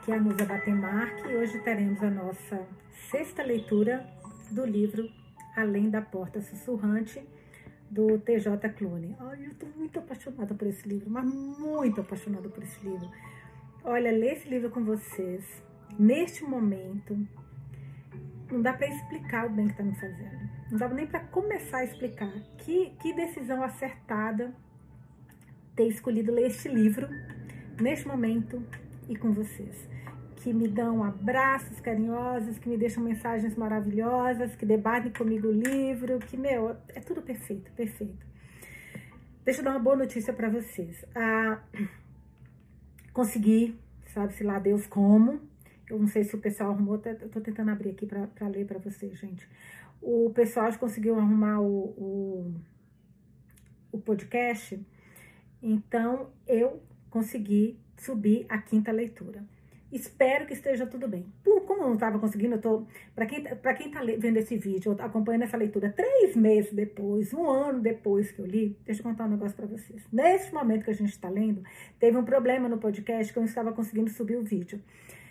aqui é a Nusa Batemarque e hoje teremos a nossa sexta leitura do livro Além da Porta Sussurrante, do TJ Clune. Ai, eu tô muito apaixonada por esse livro, mas muito apaixonada por esse livro. Olha, ler esse livro com vocês, neste momento, não dá para explicar o bem que tá me fazendo. Não dá nem para começar a explicar. Que, que decisão acertada ter escolhido ler este livro neste momento e com vocês. Que me dão abraços carinhosos, que me deixam mensagens maravilhosas, que debatem comigo o livro, que, meu, é tudo perfeito, perfeito. Deixa eu dar uma boa notícia para vocês. Ah, consegui, sabe-se lá Deus como. Eu não sei se o pessoal arrumou, eu tô tentando abrir aqui para ler para vocês, gente. O pessoal conseguiu arrumar o, o, o podcast, então eu consegui subir a quinta leitura. Espero que esteja tudo bem. Por, como eu não estava conseguindo, eu tô. Para quem, pra quem tá vendo esse vídeo, acompanhando essa leitura três meses depois, um ano depois que eu li, deixa eu contar um negócio para vocês. Nesse momento que a gente está lendo, teve um problema no podcast que eu não estava conseguindo subir o vídeo.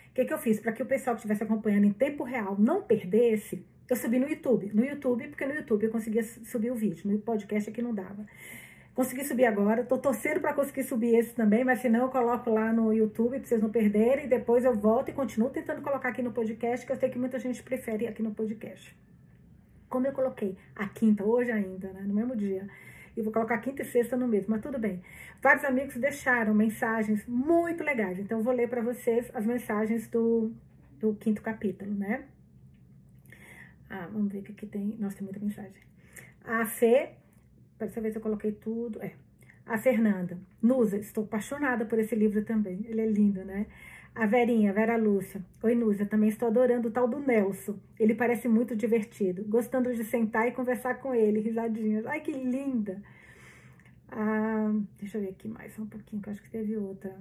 O que, que eu fiz? Para que o pessoal que estivesse acompanhando em tempo real não perdesse, eu subi no YouTube. No YouTube, porque no YouTube eu conseguia subir o vídeo. No podcast aqui não dava. Consegui subir agora, tô torcendo para conseguir subir esse também, mas senão eu coloco lá no YouTube para vocês não perderem. Depois eu volto e continuo tentando colocar aqui no podcast, que eu sei que muita gente prefere aqui no podcast. Como eu coloquei a quinta hoje ainda, né, no mesmo dia, e vou colocar quinta e sexta no mesmo, mas tudo bem. Vários amigos deixaram mensagens muito legais, então eu vou ler para vocês as mensagens do, do quinto capítulo, né? Ah, vamos ver o que aqui tem. Nossa, tem muita mensagem. A Fê Dessa vez eu coloquei tudo. É. A Fernanda. Nusa, estou apaixonada por esse livro também. Ele é lindo, né? A Verinha, Vera Lúcia. Oi, Nusa, também estou adorando o tal do Nelson. Ele parece muito divertido. Gostando de sentar e conversar com ele, risadinhas. Ai, que linda! Ah, deixa eu ver aqui mais um pouquinho, que eu acho que teve outra.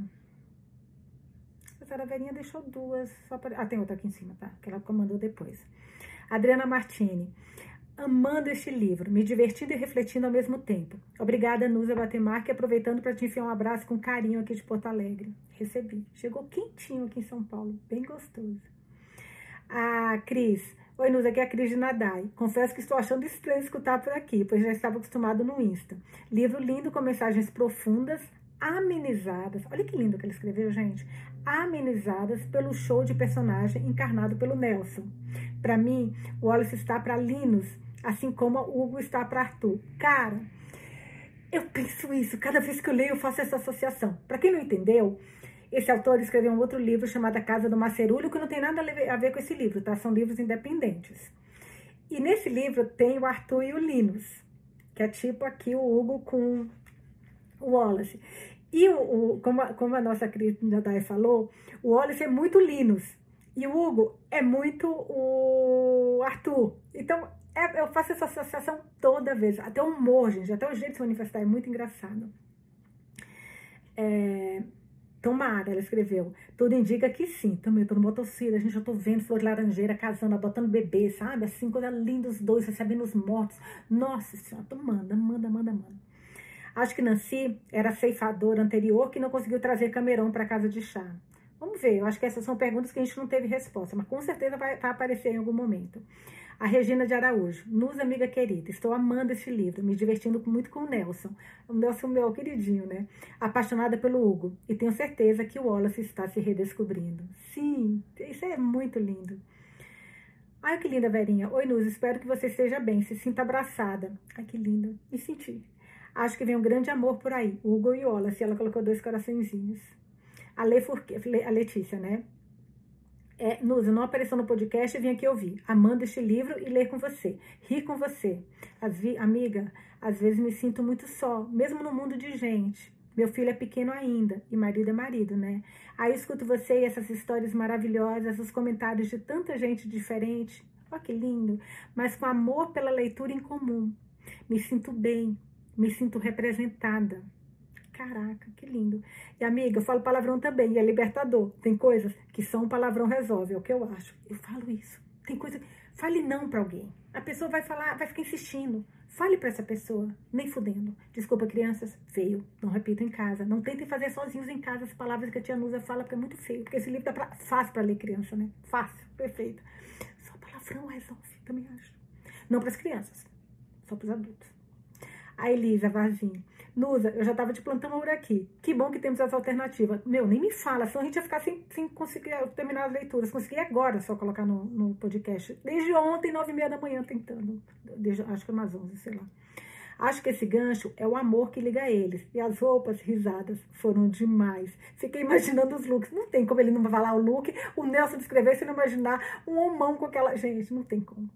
A Verinha deixou duas. Pra... Ah, tem outra aqui em cima, tá? Que ela comandou depois. Adriana Martini amando este livro, me divertindo e refletindo ao mesmo tempo. Obrigada, Nusa Batemarque, aproveitando para te enfiar um abraço com carinho aqui de Porto Alegre. Recebi. Chegou quentinho aqui em São Paulo, bem gostoso. A Cris. Oi, Nusa, aqui é a Cris de Nadai. Confesso que estou achando estranho escutar por aqui, pois já estava acostumado no Insta. Livro lindo com mensagens profundas, amenizadas. Olha que lindo que ele escreveu, gente. Amenizadas pelo show de personagem encarnado pelo Nelson. Para mim, o Wallace está para Linus assim como o Hugo está para Arthur. Cara, eu penso isso, cada vez que eu leio eu faço essa associação. Para quem não entendeu, esse autor escreveu um outro livro chamado A Casa do Macerulho, que não tem nada a ver com esse livro, tá? São livros independentes. E nesse livro tem o Arthur e o Linus, que é tipo aqui o Hugo com o Wallace. E o, o como, a, como a nossa querida Dai falou, o Wallace é muito Linus. E o Hugo é muito o Arthur. Então, é, eu faço essa associação toda vez. Até o humor, gente, até o jeito de se manifestar é muito engraçado. É, Tomara, ela escreveu. Tudo indica que sim. Também tô no motocicleta, gente já tô vendo flor de laranjeira casando, adotando bebê, sabe? Assim, coisa linda os dois, recebendo os mortos. Nossa senhora, tu manda, manda, manda, manda. Acho que Nancy era ceifadora anterior que não conseguiu trazer Camerão para casa de chá. Vamos ver, eu acho que essas são perguntas que a gente não teve resposta, mas com certeza vai, vai aparecer em algum momento. A Regina de Araújo. Nos, amiga querida, estou amando esse livro, me divertindo muito com o Nelson. O Nelson, meu queridinho, né? Apaixonada pelo Hugo. E tenho certeza que o Wallace está se redescobrindo. Sim, isso é muito lindo. Ai, que linda, Verinha. Oi, Nuz, espero que você esteja bem, se sinta abraçada. Ai, que lindo. Me senti. Acho que vem um grande amor por aí. Hugo e Wallace. Ela colocou dois coraçõezinhos. A, Le Furque, a Letícia, né? É, não apareceu no podcast e vim aqui ouvir. Amando este livro e ler com você. Rir com você. As vi, amiga, às vezes me sinto muito só, mesmo no mundo de gente. Meu filho é pequeno ainda e marido é marido, né? Aí escuto você e essas histórias maravilhosas, os comentários de tanta gente diferente. Olha que lindo! Mas com amor pela leitura em comum. Me sinto bem, me sinto representada. Caraca, que lindo. E amiga, eu falo palavrão também, e é libertador. Tem coisas que só um palavrão resolve, é o que eu acho. Eu falo isso. Tem coisa. Fale não para alguém. A pessoa vai falar, vai ficar insistindo. Fale para essa pessoa, nem fudendo. Desculpa, crianças, feio. Não repita em casa. Não tentem fazer sozinhos em casa as palavras que a tia Nusa fala, porque é muito feio. Porque esse livro tá pra, fácil para ler criança, né? Fácil, perfeito. Só palavrão resolve, também acho. Não para as crianças, só para os adultos. A Elisa Vazim. Nusa, eu já tava te plantando por aqui. Que bom que temos essa alternativa. Meu, nem me fala, senão a gente ia ficar sem, sem conseguir terminar as leituras. Consegui agora só colocar no, no podcast. Desde ontem, nove e meia da manhã, tentando. Desde, acho que é umas onze, sei lá. Acho que esse gancho é o amor que liga eles. E as roupas risadas foram demais. Fiquei imaginando os looks. Não tem como ele não falar o look. O Nelson descrever se não imaginar um homão com aquela. Gente, não tem como.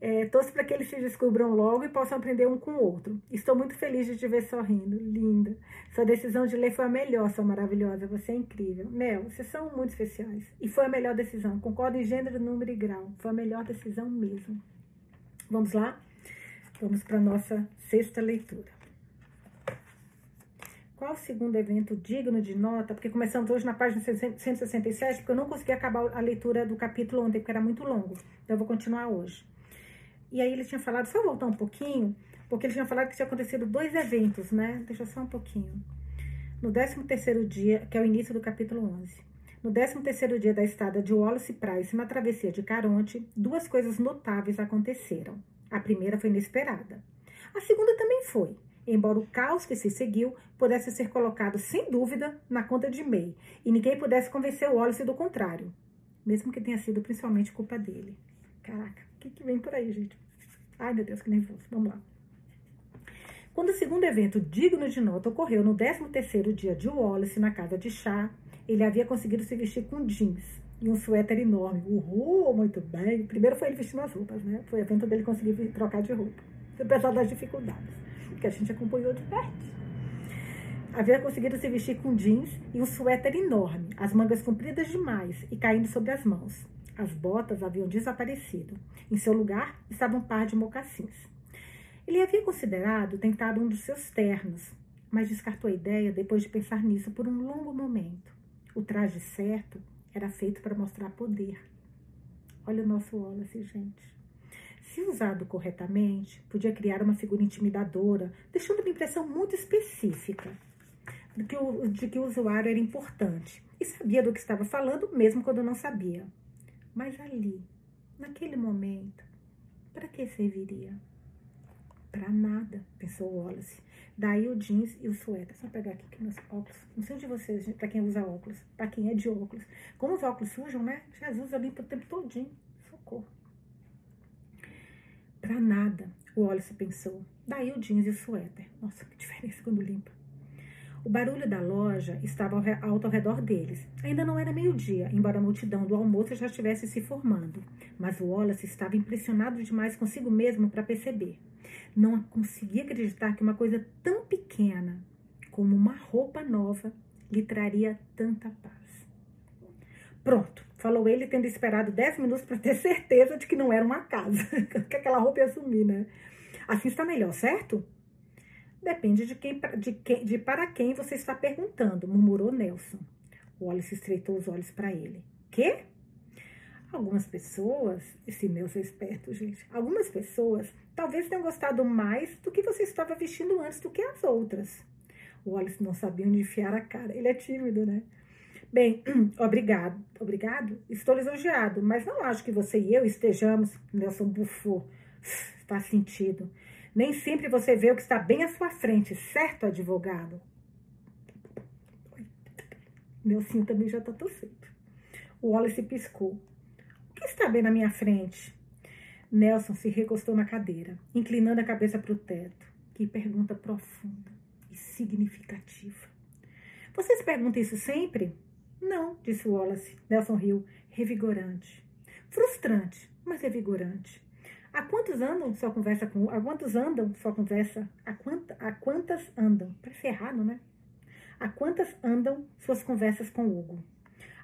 É, torço para que eles se descubram logo e possam aprender um com o outro. Estou muito feliz de te ver sorrindo. Linda. Sua decisão de ler foi a melhor, sua maravilhosa. Você é incrível. Mel, vocês são muito especiais. E foi a melhor decisão. Concordo em gênero, número e grau. Foi a melhor decisão mesmo. Vamos lá? Vamos para a nossa sexta leitura. Qual o segundo evento digno de nota? Porque começamos hoje na página 167, porque eu não consegui acabar a leitura do capítulo ontem, porque era muito longo. Então eu vou continuar hoje. E aí ele tinha falado, só voltar um pouquinho, porque ele tinha falado que tinha acontecido dois eventos, né? Deixa só um pouquinho. No 13 terceiro dia, que é o início do capítulo 11. No 13 terceiro dia da estada de Wallace Price na travessia de Caronte, duas coisas notáveis aconteceram. A primeira foi inesperada. A segunda também foi, embora o caos que se seguiu pudesse ser colocado sem dúvida na conta de May, e ninguém pudesse convencer Wallace do contrário, mesmo que tenha sido principalmente culpa dele. Caraca, que, que vem por aí, gente? Ai, meu Deus, que nervoso. Vamos lá. Quando o segundo evento digno de nota ocorreu no 13º dia de Wallace na casa de chá, ele havia conseguido se vestir com jeans e um suéter enorme. Uhul, muito bem. Primeiro foi ele vestindo as roupas, né? Foi o evento dele conseguir trocar de roupa. Apesar das dificuldades, que a gente acompanhou de perto. Havia conseguido se vestir com jeans e um suéter enorme, as mangas compridas demais e caindo sobre as mãos. As botas haviam desaparecido. Em seu lugar estava um par de mocassins. Ele havia considerado tentado um dos seus ternos, mas descartou a ideia depois de pensar nisso por um longo momento. O traje certo era feito para mostrar poder. Olha o nosso Wallace, gente. Se usado corretamente, podia criar uma figura intimidadora, deixando uma impressão muito específica de que, o, de que o usuário era importante e sabia do que estava falando, mesmo quando não sabia. Mas ali, naquele momento, para que serviria? Para nada, pensou Wallace. Daí o jeans e o suéter. Só pegar aqui que meus óculos. Não sei de vocês, para quem usa óculos, para quem é de óculos. Como os óculos sujam, né? Jesus limpa o tempo todinho. Socorro. Para nada, o Wallace pensou. Daí o jeans e o suéter. Nossa, que diferença quando limpa. O barulho da loja estava alto ao redor deles. Ainda não era meio-dia, embora a multidão do almoço já estivesse se formando. Mas Wallace estava impressionado demais consigo mesmo para perceber. Não conseguia acreditar que uma coisa tão pequena como uma roupa nova lhe traria tanta paz. Pronto, falou ele, tendo esperado dez minutos para ter certeza de que não era uma casa, que aquela roupa ia sumir, né? Assim está melhor, certo? Depende de, quem, de, quem, de para quem você está perguntando, murmurou Nelson. Wallace estreitou os olhos para ele. Quê? Algumas pessoas, esse Nelson é esperto, gente. Algumas pessoas talvez tenham gostado mais do que você estava vestindo antes do que as outras. O Wallace não sabia onde enfiar a cara. Ele é tímido, né? Bem, obrigado. Obrigado? Estou lisonjeado, mas não acho que você e eu estejamos. Nelson bufou. Faz sentido. Nem sempre você vê o que está bem à sua frente, certo, advogado? Meu sim também já está tossindo. O Wallace piscou. O que está bem na minha frente? Nelson se recostou na cadeira, inclinando a cabeça para o teto. Que pergunta profunda e significativa. Você se pergunta isso sempre? Não, disse Wallace. Nelson riu, revigorante. Frustrante, mas revigorante. Há quantos andam sua conversa com. Há quantos andam sua conversa? Há, quanta, há quantas andam? Parece errado, né? Há quantas andam suas conversas com Hugo?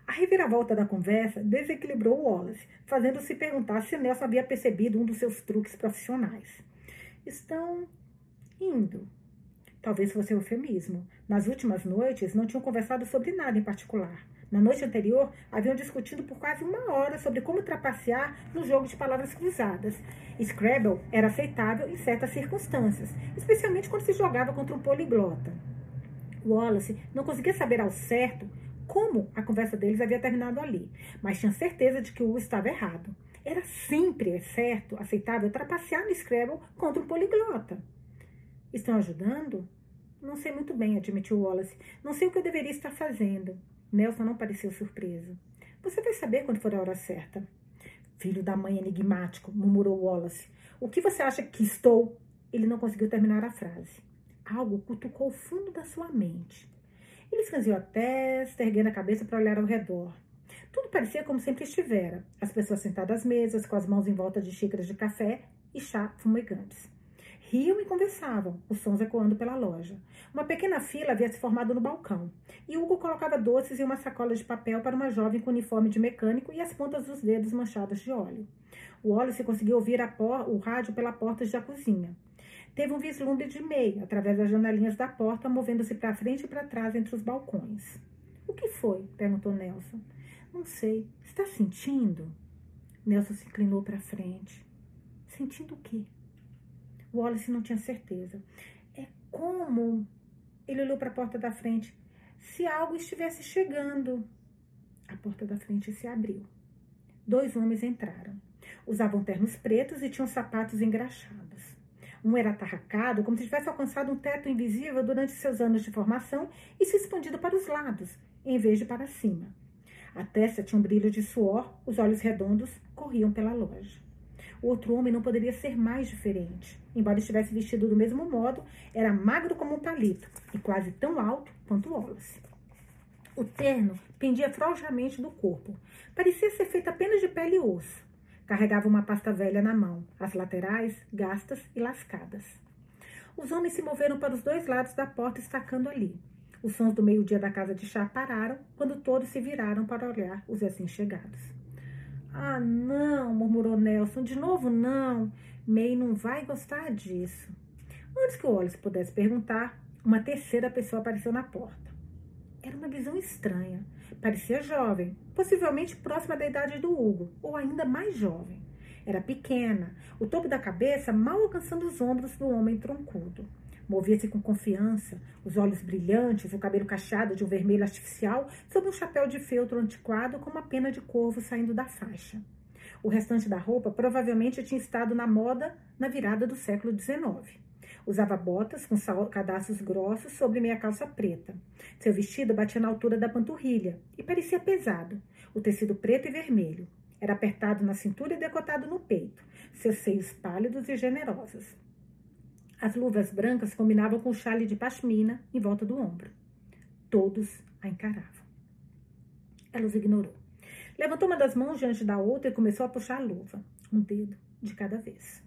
A reviravolta da conversa desequilibrou Wallace, fazendo-se perguntar se Nelson havia percebido um dos seus truques profissionais. Estão indo. Talvez fosse eufemismo. Nas últimas noites, não tinham conversado sobre nada em particular. Na noite anterior, haviam discutido por quase uma hora sobre como trapacear no jogo de palavras cruzadas. Scrabble era aceitável em certas circunstâncias, especialmente quando se jogava contra um poliglota. Wallace não conseguia saber ao certo como a conversa deles havia terminado ali, mas tinha certeza de que o estava errado. Era sempre, certo, aceitável trapacear no Scrabble contra um poliglota. Estão ajudando? Não sei muito bem, admitiu Wallace. Não sei o que eu deveria estar fazendo. Nelson não pareceu surpreso. Você vai saber quando for a hora certa. Filho da mãe enigmático, murmurou Wallace. O que você acha que estou? Ele não conseguiu terminar a frase. Algo cutucou o fundo da sua mente. Ele franziu a testa, erguendo a cabeça para olhar ao redor. Tudo parecia como sempre estivera. As pessoas sentadas às mesas, com as mãos em volta de xícaras de café e chá fumegantes. Riam e conversavam, os sons ecoando pela loja. Uma pequena fila havia se formado no balcão, e Hugo colocava doces em uma sacola de papel para uma jovem com uniforme de mecânico e as pontas dos dedos manchadas de óleo. O óleo se conseguiu ouvir o rádio pela porta da cozinha. Teve um vislumbre de meia, através das janelinhas da porta, movendo-se para frente e para trás entre os balcões. O que foi? perguntou Nelson. Não sei. Está sentindo? Nelson se inclinou para frente. Sentindo o quê? Wallace não tinha certeza. É como. Ele olhou para a porta da frente. Se algo estivesse chegando. A porta da frente se abriu. Dois homens entraram. Usavam ternos pretos e tinham sapatos engraxados. Um era atarracado, como se tivesse alcançado um teto invisível durante seus anos de formação e se expandido para os lados, em vez de para cima. A testa tinha um brilho de suor, os olhos redondos corriam pela loja. Outro homem não poderia ser mais diferente. Embora estivesse vestido do mesmo modo, era magro como um palito e quase tão alto quanto Wallace. O terno pendia frouxamente do corpo. Parecia ser feito apenas de pele e osso. Carregava uma pasta velha na mão, as laterais gastas e lascadas. Os homens se moveram para os dois lados da porta, estacando ali. Os sons do meio-dia da casa de chá pararam quando todos se viraram para olhar os recém-chegados. Ah, não, murmurou Nelson. De novo, não. May não vai gostar disso. Antes que o Wallace pudesse perguntar, uma terceira pessoa apareceu na porta. Era uma visão estranha. Parecia jovem, possivelmente próxima da idade do Hugo, ou ainda mais jovem. Era pequena, o topo da cabeça mal alcançando os ombros do homem troncudo. Movia-se com confiança, os olhos brilhantes, o cabelo cacheado de um vermelho artificial, sob um chapéu de feltro antiquado com uma pena de corvo saindo da faixa. O restante da roupa provavelmente tinha estado na moda na virada do século XIX. Usava botas com cadastros grossos sobre meia calça preta. Seu vestido batia na altura da panturrilha e parecia pesado, o tecido preto e vermelho. Era apertado na cintura e decotado no peito, seus seios pálidos e generosos. As luvas brancas combinavam com o chale de pashmina em volta do ombro. Todos a encaravam. Ela os ignorou. Levantou uma das mãos diante da outra e começou a puxar a luva, um dedo de cada vez.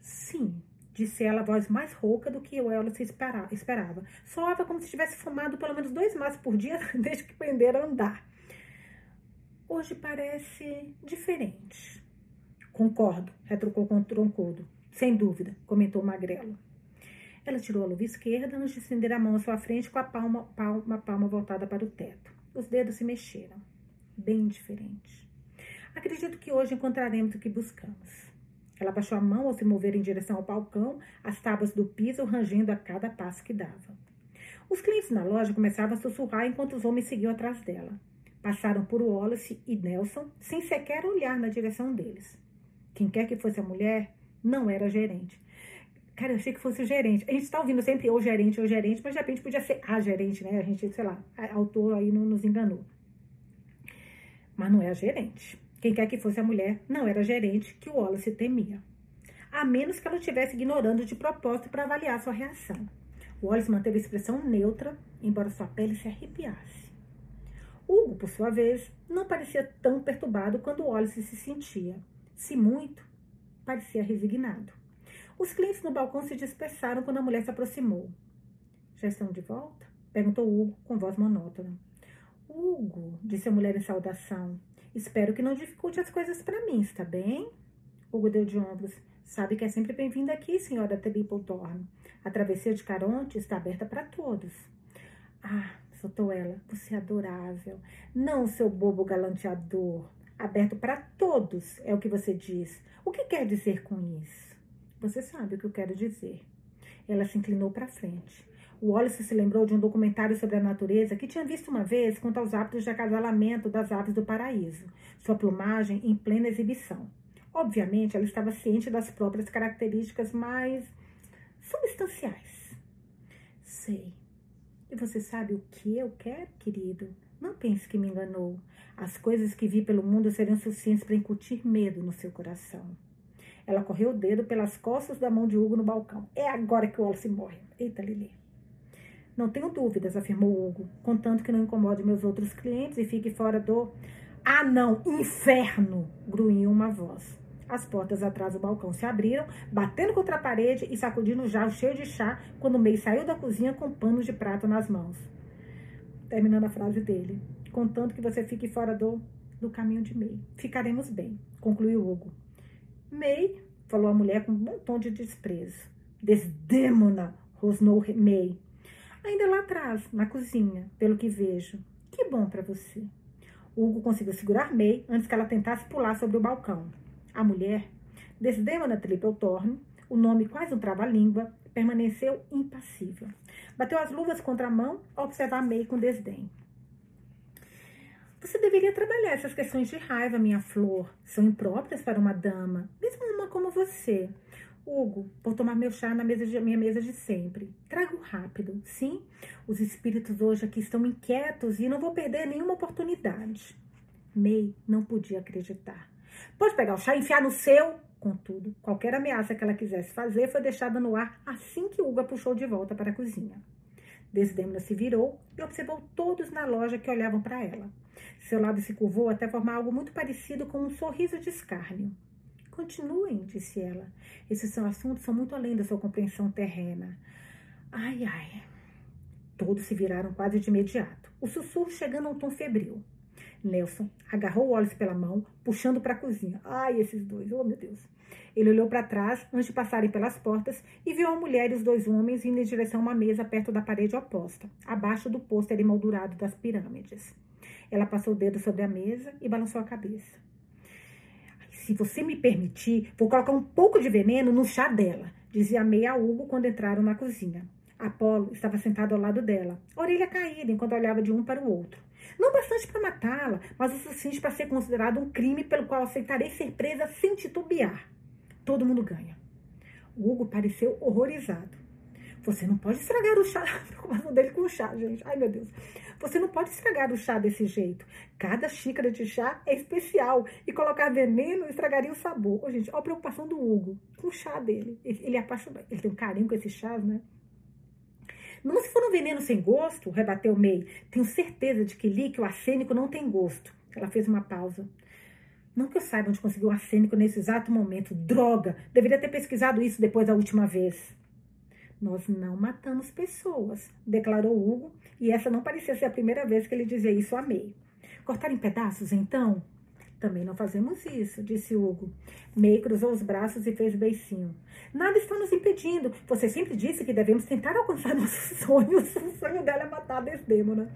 Sim, disse ela, a voz mais rouca do que o Wallace esperava. Soava como se tivesse fumado pelo menos dois maços por dia desde que aprenderam a andar. Hoje parece diferente. Concordo, retrucou com o troncudo. Sem dúvida, comentou Magrelo. Ela tirou a luva esquerda antes de estender a mão à sua frente com a palma, palma, palma voltada para o teto. Os dedos se mexeram. Bem diferente. Acredito que hoje encontraremos o que buscamos. Ela baixou a mão ao se mover em direção ao balcão, as tábuas do piso rangendo a cada passo que dava. Os clientes na loja começavam a sussurrar enquanto os homens seguiam atrás dela. Passaram por Wallace e Nelson sem sequer olhar na direção deles. Quem quer que fosse a mulher, não era gerente. Cara, eu achei que fosse o gerente. A gente está ouvindo sempre ou gerente ou gerente, mas de repente podia ser a gerente, né? A gente, sei lá, autor aí não nos enganou. Mas não é a gerente. Quem quer que fosse a mulher, não era a gerente que o Wallace temia. A menos que ela estivesse ignorando de propósito para avaliar sua reação. O Wallace manteve a expressão neutra, embora sua pele se arrepiasse. Hugo, por sua vez, não parecia tão perturbado quando o Wallace se sentia. Se muito, parecia resignado. Os clientes no balcão se dispersaram quando a mulher se aproximou. Já estão de volta? perguntou Hugo com voz monótona. Hugo, disse a mulher em saudação, espero que não dificulte as coisas para mim, está bem? Hugo deu de ombros. Sabe que é sempre bem-vinda aqui, senhora Tripletorn. A travessia de Caronte está aberta para todos. Ah, soltou ela, você é adorável. Não, seu bobo galanteador. Aberto para todos, é o que você diz. O que quer dizer com isso? Você sabe o que eu quero dizer. Ela se inclinou para frente. O Wallace se lembrou de um documentário sobre a natureza que tinha visto uma vez quanto aos hábitos de acasalamento das aves do paraíso, sua plumagem em plena exibição. Obviamente, ela estava ciente das próprias características mais substanciais. Sei. E você sabe o que eu quero, querido? Não pense que me enganou. As coisas que vi pelo mundo seriam suficientes para incutir medo no seu coração. Ela correu o dedo pelas costas da mão de Hugo no balcão. É agora que o Wallace morre. Eita, Lili. Não tenho dúvidas, afirmou Hugo, contanto que não incomode meus outros clientes e fique fora do. Ah, não, inferno! grunhiu uma voz. As portas atrás do balcão se abriram, batendo contra a parede e sacudindo um jarro cheio de chá quando o May saiu da cozinha com panos de prato nas mãos. Terminando a frase dele. Contanto que você fique fora do, do caminho de May. Ficaremos bem, concluiu Hugo. May, falou a mulher com um bom tom de desprezo. Desdêmona, rosnou May. Ainda lá atrás, na cozinha, pelo que vejo. Que bom para você. Hugo conseguiu segurar May antes que ela tentasse pular sobre o balcão. A mulher, Desdemona Triplethorne, o nome quase um trava-língua, permaneceu impassível. Bateu as luvas contra a mão ao observar May com desdém. Você deveria trabalhar essas questões de raiva, minha flor. São impróprias para uma dama, mesmo uma como você. Hugo, vou tomar meu chá na mesa de, minha mesa de sempre. Trago rápido, sim? Os espíritos hoje aqui estão inquietos e não vou perder nenhuma oportunidade. May não podia acreditar. Pode pegar o chá e enfiar no seu? Contudo, qualquer ameaça que ela quisesse fazer foi deixada no ar assim que Hugo a puxou de volta para a cozinha. Desdemona se virou e observou todos na loja que olhavam para ela. Seu lábio se curvou até formar algo muito parecido com um sorriso de escárnio. Continuem, disse ela. Esses assuntos são muito além da sua compreensão terrena. Ai, ai. Todos se viraram quase de imediato. O sussurro chegando a um tom febril. Nelson agarrou Wallace pela mão, puxando para a cozinha. Ai, esses dois, oh meu Deus. Ele olhou para trás antes de passarem pelas portas e viu a mulher e os dois homens indo em direção a uma mesa perto da parede oposta, abaixo do pôster emoldurado das pirâmides. Ela passou o dedo sobre a mesa e balançou a cabeça. Se você me permitir, vou colocar um pouco de veneno no chá dela, dizia Meia Hugo quando entraram na cozinha. Apolo estava sentado ao lado dela, orelha caída enquanto olhava de um para o outro. Não bastante para matá-la, mas o suficiente para ser considerado um crime pelo qual aceitarei ser presa sem titubear. Todo mundo ganha. O Hugo pareceu horrorizado. Você não pode estragar o chá. A preocupação dele com o chá, gente. Ai, meu Deus. Você não pode estragar o chá desse jeito. Cada xícara de chá é especial. E colocar veneno estragaria o sabor. Oh, gente, olha a preocupação do Hugo com o chá dele. Ele é apaixonado. Ele tem um carinho com esses chás, né? Não se for um veneno sem gosto, rebateu May. Tenho certeza de que líquido arsênico não tem gosto. Ela fez uma pausa. Não que eu saiba onde conseguiu arsênico nesse exato momento. Droga! Deveria ter pesquisado isso depois da última vez. Nós não matamos pessoas, declarou Hugo, e essa não parecia ser a primeira vez que ele dizia isso a May. Cortar em pedaços, então? Também não fazemos isso, disse Hugo. May cruzou os braços e fez beicinho. Nada está nos impedindo. Você sempre disse que devemos tentar alcançar nossos sonhos. O sonho dela é matar a Desdemona.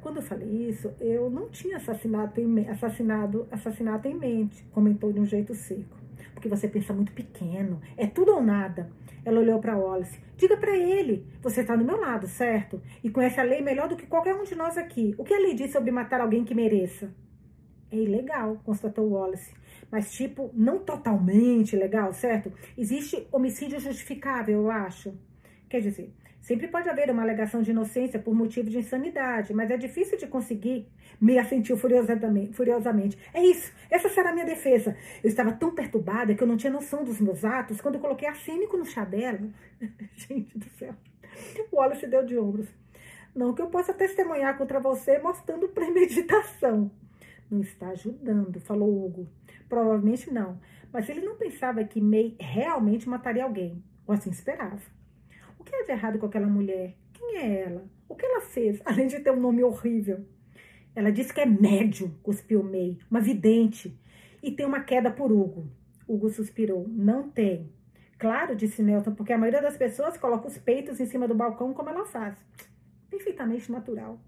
Quando eu falei isso, eu não tinha assassinato em, assassinado, assassinato em mente, comentou de um jeito seco. Porque você pensa muito pequeno. É tudo ou nada. Ela olhou para Wallace. Diga para ele, você está do meu lado, certo? E conhece a lei melhor do que qualquer um de nós aqui. O que a lei diz sobre matar alguém que mereça? É ilegal, constatou Wallace. Mas, tipo, não totalmente legal, certo? Existe homicídio justificável, eu acho. Quer dizer, sempre pode haver uma alegação de inocência por motivo de insanidade, mas é difícil de conseguir. Me assentiu furiosamente. É isso, essa será a minha defesa. Eu estava tão perturbada que eu não tinha noção dos meus atos quando eu coloquei arsênico no chá dela. Gente do céu. O Wallace deu de ombros. Não que eu possa testemunhar contra você mostrando premeditação. Não está ajudando, falou Hugo. Provavelmente não. Mas ele não pensava que May realmente mataria alguém. Ou assim esperava. O que é de errado com aquela mulher? Quem é ela? O que ela fez, além de ter um nome horrível? Ela disse que é médium, cuspiu May, uma vidente, e tem uma queda por Hugo. Hugo suspirou. Não tem. Claro, disse Nelson, porque a maioria das pessoas coloca os peitos em cima do balcão como ela faz. Perfeitamente natural.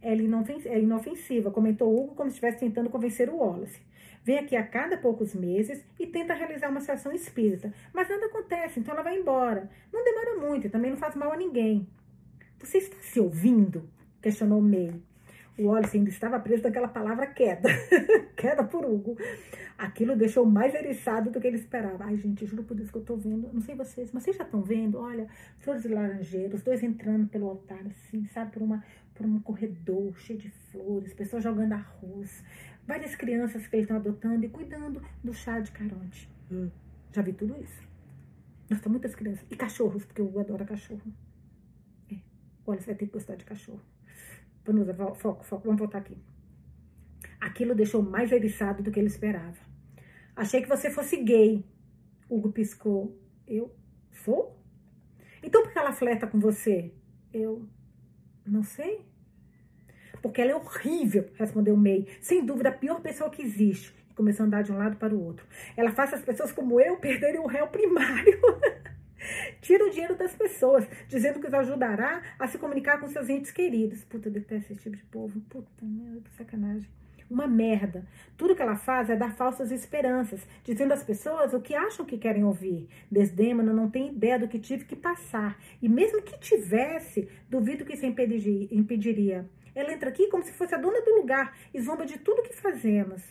Ela é inofensiva, comentou Hugo como se estivesse tentando convencer o Wallace. Vem aqui a cada poucos meses e tenta realizar uma sessão espírita. Mas nada acontece, então ela vai embora. Não demora muito e também não faz mal a ninguém. Você está se ouvindo? Questionou May. O Wallace ainda estava preso naquela palavra queda. queda por Hugo. Aquilo deixou mais eriçado do que ele esperava. Ai, gente, juro por Deus que eu tô vendo. Não sei vocês, mas vocês já estão vendo? Olha, flores de laranjeira, os dois entrando pelo altar, assim, sabe? Por, uma, por um corredor cheio de flores, pessoas jogando arroz, várias crianças que eles estão adotando e cuidando do chá de caronte. Hum. Já vi tudo isso. Nossa, muitas crianças. E cachorros, porque eu adoro cachorro. É. Olha, você vai ter que gostar de cachorro. Vanusa, foco, foco, vamos voltar aqui. Aquilo deixou mais eriçado do que ele esperava. Achei que você fosse gay. Hugo piscou. Eu sou? Então por que ela fleta com você? Eu não sei. Porque ela é horrível, respondeu May. Sem dúvida, a pior pessoa que existe. Começou a andar de um lado para o outro. Ela faz as pessoas como eu perderem o réu primário. Tira o dinheiro das pessoas, dizendo que os ajudará a se comunicar com seus entes queridos. Puta, eu detesto esse tipo de povo. Puta, meu, que sacanagem. Uma merda. Tudo que ela faz é dar falsas esperanças, dizendo às pessoas o que acham que querem ouvir. Desdêmona não tem ideia do que tive que passar. E mesmo que tivesse, duvido que isso impediria. Ela entra aqui como se fosse a dona do lugar e zomba de tudo que fazemos.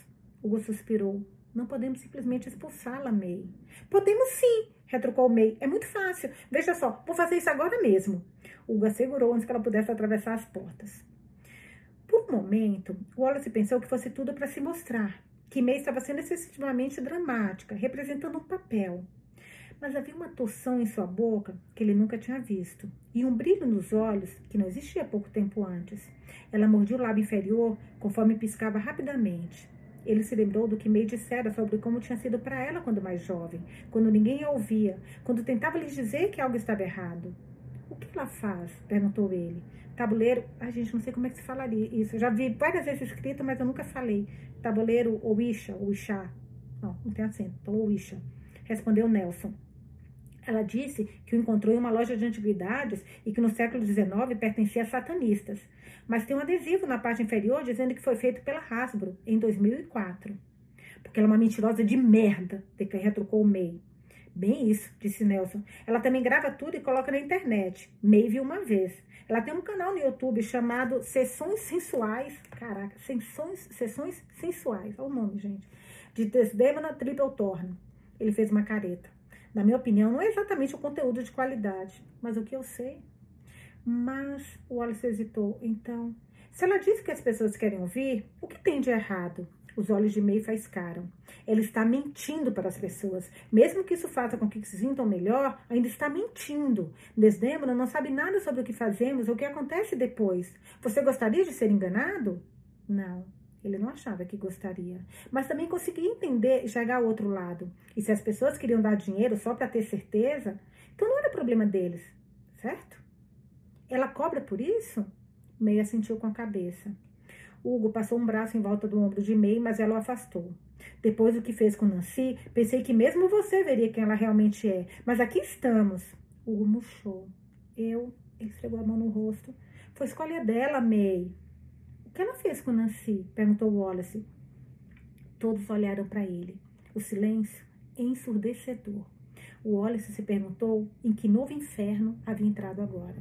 Hugo suspirou. Não podemos simplesmente expulsá-la, May. Podemos sim, retrucou May. É muito fácil. Veja só, vou fazer isso agora mesmo. Hugo assegurou antes que ela pudesse atravessar as portas. Por um momento, Wallace pensou que fosse tudo para se mostrar, que May estava sendo excessivamente dramática, representando um papel. Mas havia uma torção em sua boca que ele nunca tinha visto, e um brilho nos olhos que não existia pouco tempo antes. Ela mordia o lábio inferior conforme piscava rapidamente. Ele se lembrou do que May dissera sobre como tinha sido para ela quando mais jovem, quando ninguém a ouvia, quando tentava lhe dizer que algo estava errado. O que ela faz? perguntou ele. Tabuleiro, a gente não sei como é que se falaria isso. Eu já vi várias vezes escrito, mas eu nunca falei. Tabuleiro ou Isha, ou Ixá. Não, não tem acento, ou Isha. Respondeu Nelson. Ela disse que o encontrou em uma loja de antiguidades e que no século XIX pertencia a satanistas mas tem um adesivo na parte inferior dizendo que foi feito pela Hasbro em 2004. Porque ela é uma mentirosa de merda, retrucou o May. Bem isso, disse Nelson. Ela também grava tudo e coloca na internet. May viu uma vez. Ela tem um canal no YouTube chamado Sessões Sensuais. Caraca, Sessões, Sessões Sensuais. Olha o nome, gente. De Desdemona Triple Torn. Ele fez uma careta. Na minha opinião, não é exatamente o conteúdo de qualidade, mas o que eu sei mas o Wallace hesitou. Então, se ela disse que as pessoas querem ouvir, o que tem de errado? Os olhos de May faiscaram. Ela está mentindo para as pessoas. Mesmo que isso faça com que se sintam melhor, ainda está mentindo. Desdemona não sabe nada sobre o que fazemos ou o que acontece depois. Você gostaria de ser enganado? Não. Ele não achava que gostaria. Mas também conseguia entender e chegar ao outro lado. E se as pessoas queriam dar dinheiro só para ter certeza, então não era problema deles, certo? Ela cobra por isso? Meia sentiu com a cabeça. Hugo passou um braço em volta do ombro de May, mas ela o afastou. Depois do que fez com Nancy, pensei que mesmo você veria quem ela realmente é. Mas aqui estamos. Hugo murchou. Eu, ele esfregou a mão no rosto. Foi escolha dela, May. Que ela fez com Nancy? Perguntou Wallace. Todos olharam para ele. O silêncio ensurdecedor. Wallace se perguntou em que novo inferno havia entrado agora.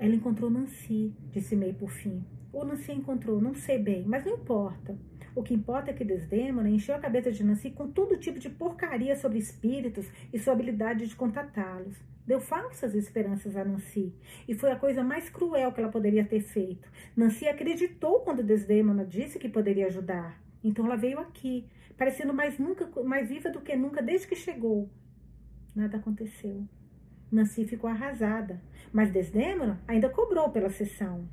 Ela encontrou Nancy, disse May por fim. Ou Nancy encontrou, não sei bem, mas não importa. O que importa é que Desdemona encheu a cabeça de Nancy com todo tipo de porcaria sobre espíritos e sua habilidade de contatá-los. Deu falsas esperanças a Nancy. E foi a coisa mais cruel que ela poderia ter feito. Nancy acreditou quando Desdemona disse que poderia ajudar. Então ela veio aqui, parecendo mais, nunca, mais viva do que nunca desde que chegou. Nada aconteceu. Nancy ficou arrasada, mas Desdemona ainda cobrou pela sessão.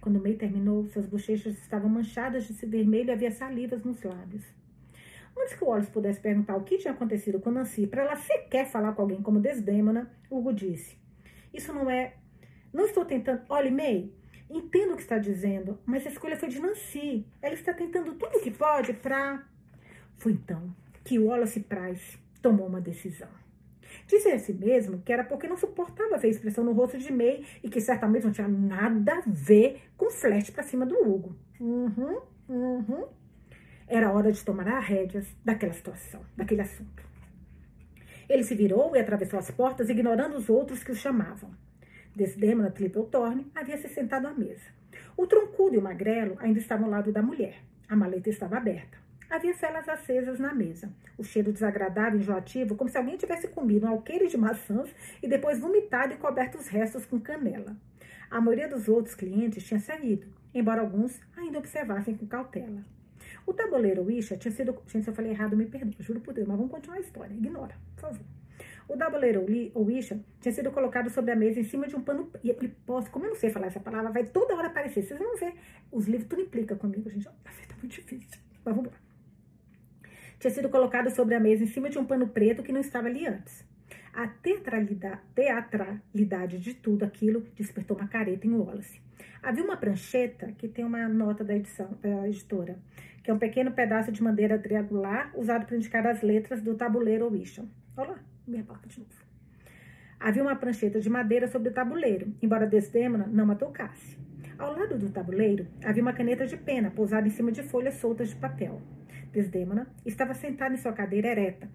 Quando May terminou, suas bochechas estavam manchadas de vermelho e havia salivas nos lábios. Antes que o Wallace pudesse perguntar o que tinha acontecido com Nancy, para ela sequer falar com alguém como Desdemona, Hugo disse: Isso não é. Não estou tentando. Olhe, May, entendo o que está dizendo, mas a escolha foi de Nancy. Ela está tentando tudo o que pode para. Foi então que Wallace Price tomou uma decisão. Disse a si mesmo que era porque não suportava ver a expressão no rosto de May e que certamente não tinha nada a ver com flash para cima do Hugo. Uhum, uhum. Era hora de tomar as rédeas daquela situação, daquele assunto. Ele se virou e atravessou as portas, ignorando os outros que o chamavam. Desdemona Triplethorne havia se sentado à mesa. O troncudo e o magrelo ainda estavam ao lado da mulher. A maleta estava aberta. Havia velas acesas na mesa. O cheiro desagradável e enjoativo, como se alguém tivesse comido um alqueire de maçãs e depois vomitado e coberto os restos com canela. A maioria dos outros clientes tinha saído, embora alguns ainda observassem com cautela. O tabuleiro Wisha tinha sido. Gente, se eu falei errado, me perdoa, juro por Deus, mas vamos continuar a história. Ignora, por favor. O tabuleiro Wisha tinha sido colocado sobre a mesa em cima de um pano. E, e posso, como eu não sei falar essa palavra, vai toda hora aparecer. Vocês vão ver. Os livros tudo implica comigo, gente. Tá muito difícil. Mas vamos lá tinha sido colocado sobre a mesa em cima de um pano preto que não estava ali antes. A teatralidade de tudo aquilo despertou uma careta em Wallace. Havia uma prancheta que tem uma nota da edição da editora, que é um pequeno pedaço de madeira triangular usado para indicar as letras do tabuleiro Wishan. Olha lá, minha placa de novo. Havia uma prancheta de madeira sobre o tabuleiro, embora Desdemona não a tocasse. Ao lado do tabuleiro havia uma caneta de pena pousada em cima de folhas soltas de papel. Desdêmona estava sentada em sua cadeira ereta,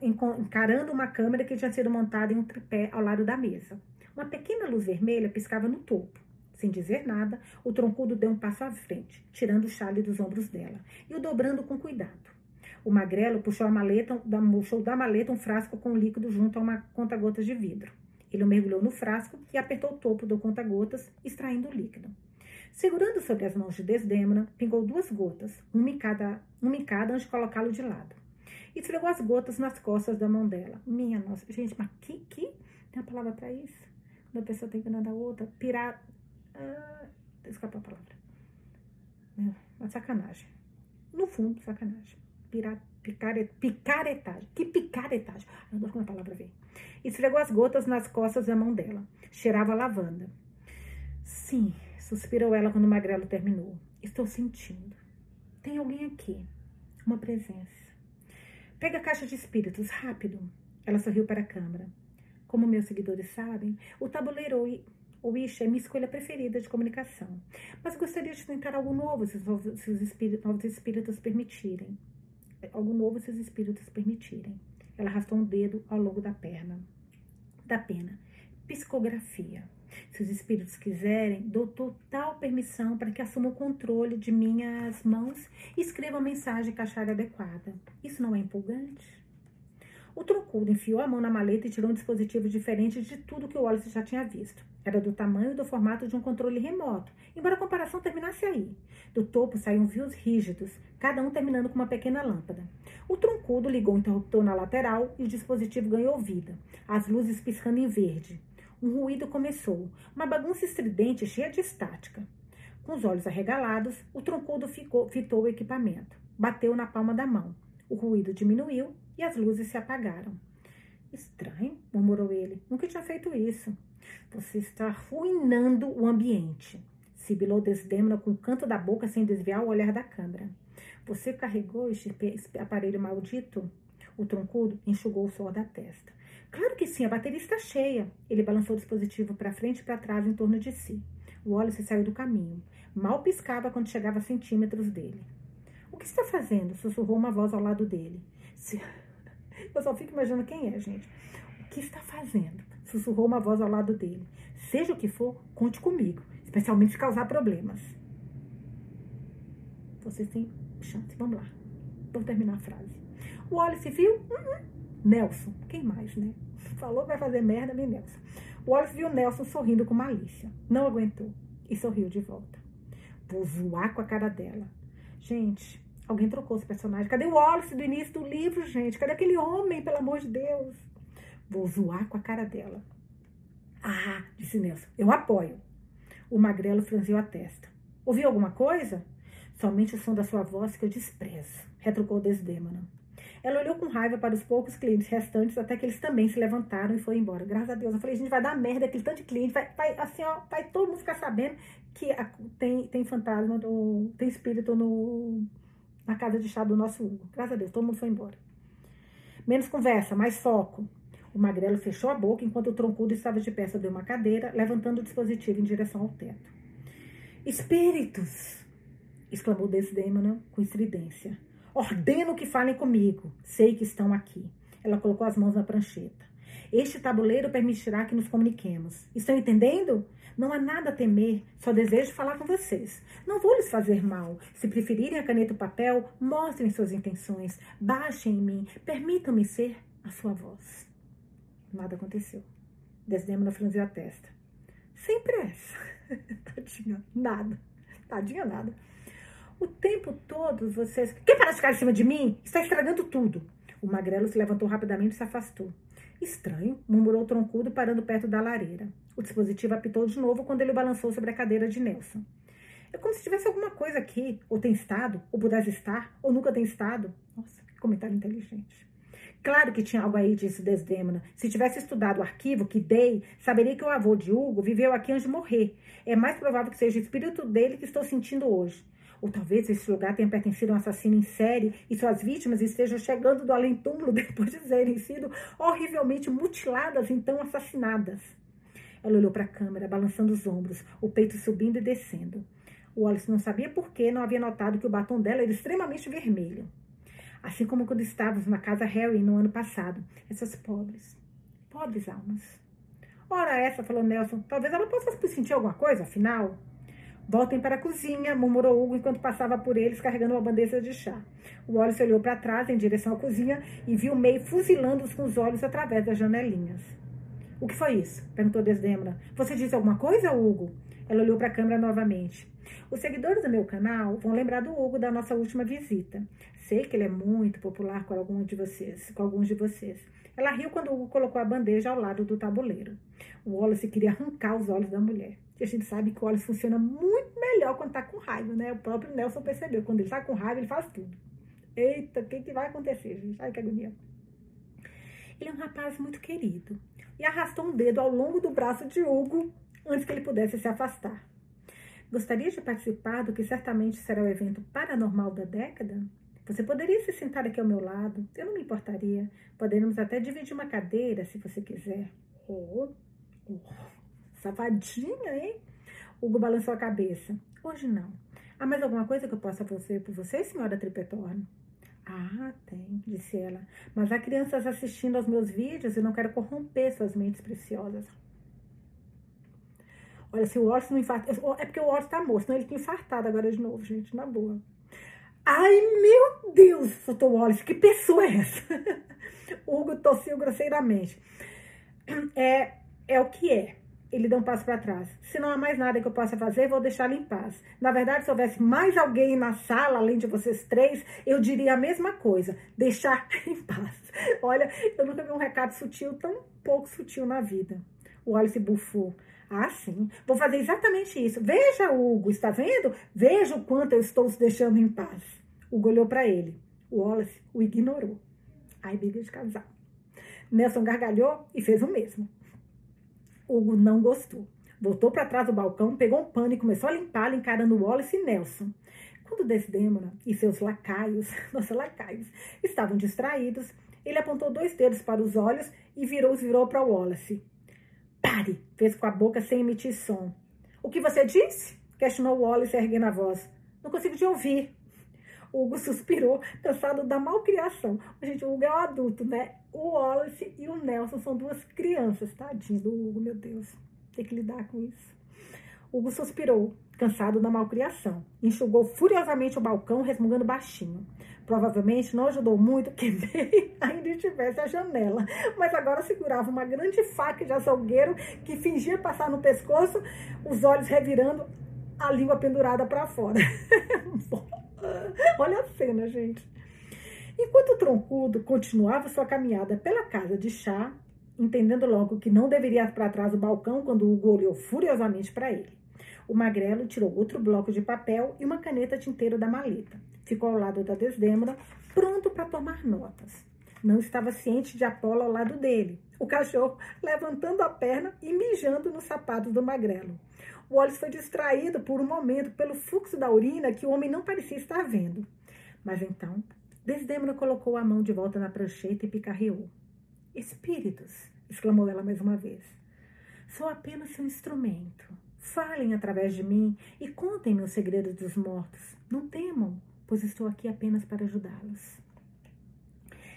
encarando uma câmera que tinha sido montada em um tripé ao lado da mesa. Uma pequena luz vermelha piscava no topo. Sem dizer nada, o troncudo deu um passo à frente, tirando o chale dos ombros dela e o dobrando com cuidado. O magrelo puxou, maleta, puxou da maleta um frasco com líquido junto a uma conta-gotas de vidro. Ele mergulhou no frasco e apertou o topo do conta-gotas, extraindo o líquido. Segurando sobre as mãos de Desdemona, pingou duas gotas, uma em cada, uma em cada antes de colocá-lo de lado. E esfregou as gotas nas costas da mão dela. Minha nossa, gente, mas que, que tem a palavra para isso? Quando a pessoa tem que a outra, pirar. Ah, escapou a palavra. Uma sacanagem. No fundo, sacanagem. Pirar, picaret, picaretagem. Que picaretagem? Eu adoro quando a palavra vem. Esfregou as gotas nas costas da mão dela. Cheirava lavanda. Sim, Suspirou ela quando o magrelo terminou. Estou sentindo. Tem alguém aqui. Uma presença. Pega a caixa de espíritos, rápido. Ela sorriu para a câmara. Como meus seguidores sabem, o tabuleiro Wish é minha escolha preferida de comunicação. Mas gostaria de tentar algo novo se os espíritos, novos espíritos permitirem. Algo novo se os espíritos permitirem. Ela arrastou um dedo ao longo da perna. Da pena. Psicografia. Se os espíritos quiserem, dou total permissão para que assumam o controle de minhas mãos e escrevam a mensagem que acharem adequada. Isso não é empolgante? O troncudo enfiou a mão na maleta e tirou um dispositivo diferente de tudo que o Wallace já tinha visto. Era do tamanho e do formato de um controle remoto, embora a comparação terminasse aí. Do topo saíam fios rígidos, cada um terminando com uma pequena lâmpada. O troncudo ligou o interruptor na lateral e o dispositivo ganhou vida, as luzes piscando em verde. Um ruído começou, uma bagunça estridente cheia de estática. Com os olhos arregalados, o troncudo ficou, fitou o equipamento. Bateu na palma da mão. O ruído diminuiu e as luzes se apagaram. Estranho, murmurou ele. Nunca tinha feito isso. Você está arruinando o ambiente. Sibilou Desdemona com o canto da boca sem desviar o olhar da câmera. Você carregou este aparelho maldito? O troncudo enxugou o suor da testa. Claro que sim, a bateria está cheia. Ele balançou o dispositivo para frente e para trás em torno de si. O Wallace saiu do caminho. Mal piscava quando chegava a centímetros dele. O que está fazendo? Sussurrou uma voz ao lado dele. Se... Eu só fico imaginando quem é, gente. O que está fazendo? Sussurrou uma voz ao lado dele. Seja o que for, conte comigo, especialmente se causar problemas. Você tem chance. Vamos lá. Vamos terminar a frase. O Wallace viu? Uhum. Nelson, quem mais, né? Falou que vai fazer merda, vem Nelson. Wallace viu Nelson sorrindo com malícia. Não aguentou e sorriu de volta. Vou zoar com a cara dela. Gente, alguém trocou esse personagem. Cadê o Wallace do início do livro, gente? Cadê aquele homem, pelo amor de Deus? Vou zoar com a cara dela. Ah, disse Nelson, eu apoio. O magrelo franziu a testa. Ouviu alguma coisa? Somente o som da sua voz que eu desprezo, retrucou Desdemona. Ela olhou com raiva para os poucos clientes restantes, até que eles também se levantaram e foram embora. Graças a Deus. Eu falei, gente vai dar merda aquele tanto de cliente, vai, vai, assim, ó, vai todo mundo ficar sabendo que a, tem, tem fantasma, do, tem espírito no, na casa de chá do nosso Hugo. Graças a Deus, todo mundo foi embora. Menos conversa, mais foco. O magrelo fechou a boca enquanto o troncudo estava de pé sobre uma cadeira, levantando o dispositivo em direção ao teto. Espíritos! exclamou Desdemona com estridência. Ordeno que falem comigo. Sei que estão aqui. Ela colocou as mãos na prancheta. Este tabuleiro permitirá que nos comuniquemos. Estão entendendo? Não há nada a temer, só desejo falar com vocês. Não vou lhes fazer mal. Se preferirem a caneta e o papel, mostrem suas intenções. Baixem em mim, permitam-me ser a sua voz. Nada aconteceu. Desdemona franziu a testa. Sem pressa. Tadinha, nada. Tadinha, nada. O tempo todo vocês. Quem para de ficar em cima de mim? Está estragando tudo. O magrelo se levantou rapidamente e se afastou. Estranho, murmurou o troncudo, parando perto da lareira. O dispositivo apitou de novo quando ele balançou sobre a cadeira de Nelson. É como se tivesse alguma coisa aqui, ou tem estado, ou pudesse estar, ou nunca tem estado. Nossa, que comentário inteligente. Claro que tinha algo aí, disse Desdemona. Se tivesse estudado o arquivo que dei, saberia que o avô de Hugo viveu aqui antes de morrer. É mais provável que seja o espírito dele que estou sentindo hoje. Ou talvez esse lugar tenha pertencido a um assassino em série e suas vítimas estejam chegando do além-túmulo depois de terem sido horrivelmente mutiladas, então assassinadas. Ela olhou para a câmera, balançando os ombros, o peito subindo e descendo. O Wallace não sabia por que não havia notado que o batom dela era extremamente vermelho. Assim como quando estávamos na casa Harry no ano passado. Essas pobres, pobres almas. Ora essa, falou Nelson, talvez ela possa sentir alguma coisa, afinal. Voltem para a cozinha, murmurou Hugo enquanto passava por eles carregando uma bandeja de chá. O Wallace olhou para trás em direção à cozinha e viu May fuzilando-os com os olhos através das janelinhas. O que foi isso? perguntou Desdemona. Você disse alguma coisa, Hugo? Ela olhou para a câmera novamente. Os seguidores do meu canal vão lembrar do Hugo da nossa última visita. Sei que ele é muito popular com alguns de vocês, com alguns de vocês. Ela riu quando Hugo colocou a bandeja ao lado do tabuleiro. O Wallace queria arrancar os olhos da mulher. E a gente sabe que o Wallace funciona muito melhor quando tá com raiva, né? O próprio Nelson percebeu. Quando ele tá com raiva, ele faz tudo. Eita, o que, que vai acontecer, gente? Ai, que agonia. Ele é um rapaz muito querido. E arrastou um dedo ao longo do braço de Hugo antes que ele pudesse se afastar. Gostaria de participar do que certamente será o evento paranormal da década? Você poderia se sentar aqui ao meu lado, eu não me importaria. Poderíamos até dividir uma cadeira, se você quiser. Oh, oh, safadinha, hein? Hugo balançou a cabeça. Hoje não. Há mais alguma coisa que eu possa fazer por você, senhora Tripetorno? Ah, tem, disse ela. Mas há crianças assistindo aos meus vídeos e não quero corromper suas mentes preciosas. Olha, se o Orson não infartar. É porque o Orson tá morto, senão ele tinha infartado agora de novo, gente, na boa. Ai, meu Deus, soltou Wallace, que pessoa é essa? Hugo tossiu grosseiramente. É, é o que é. Ele deu um passo para trás. Se não há mais nada que eu possa fazer, vou deixá-lo em paz. Na verdade, se houvesse mais alguém na sala, além de vocês três, eu diria a mesma coisa: deixar em paz. Olha, eu nunca vi um recado sutil tão pouco sutil na vida. O Wallace bufou. Ah, sim. Vou fazer exatamente isso. Veja, Hugo, está vendo? Veja o quanto eu estou se deixando em paz. Hugo olhou para ele. O Wallace o ignorou. Ai, briga de casal. Nelson gargalhou e fez o mesmo. Hugo não gostou. Voltou para trás do balcão, pegou um pano e começou a limpá-lo, encarando Wallace e Nelson. Quando Desdemona e seus lacaios, nossa, lacaios, estavam distraídos, ele apontou dois dedos para os olhos e virou-os virou para Wallace. Pare! Fez com a boca sem emitir som. O que você disse? Questionou Wallace, erguendo a voz. Não consigo te ouvir. Hugo suspirou, cansado da malcriação. Gente, o Hugo é um adulto, né? O Wallace e o Nelson são duas crianças, tadinho do Hugo, meu Deus. Tem que lidar com isso. Hugo suspirou, cansado da malcriação. Enxugou furiosamente o balcão, resmungando baixinho. Provavelmente não ajudou muito que May ainda estivesse à janela, mas agora segurava uma grande faca de açougueiro que fingia passar no pescoço, os olhos revirando, a língua pendurada para fora. Olha a cena, gente. Enquanto o troncudo continuava sua caminhada pela casa de chá, entendendo logo que não deveria ir para trás do balcão quando Hugo olhou furiosamente para ele. O magrelo tirou outro bloco de papel e uma caneta tinteiro da maleta. Ficou ao lado da Desdêmona, pronto para tomar notas. Não estava ciente de Apolo ao lado dele. O cachorro levantando a perna e mijando nos sapatos do magrelo. Wallace foi distraído por um momento pelo fluxo da urina que o homem não parecia estar vendo. Mas então Desdemona colocou a mão de volta na prancheta e picarreou. Espíritos, exclamou ela mais uma vez. Sou apenas seu instrumento. Falem através de mim e contem-me os segredos dos mortos. Não temam, pois estou aqui apenas para ajudá-los.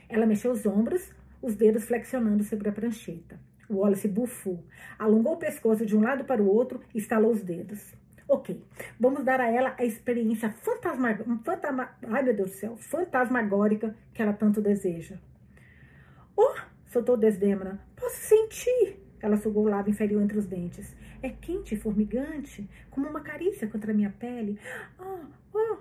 Ela mexeu os ombros, os dedos flexionando sobre a prancheta. Wallace bufou, alongou o pescoço de um lado para o outro e estalou os dedos. Ok, vamos dar a ela a experiência fantasma, fantasma, ai meu Deus do céu, fantasmagórica que ela tanto deseja. Oh, soltou Desdemona, posso sentir. Ela sugou o lábio inferior entre os dentes. É quente e formigante, como uma carícia contra a minha pele. Oh, oh.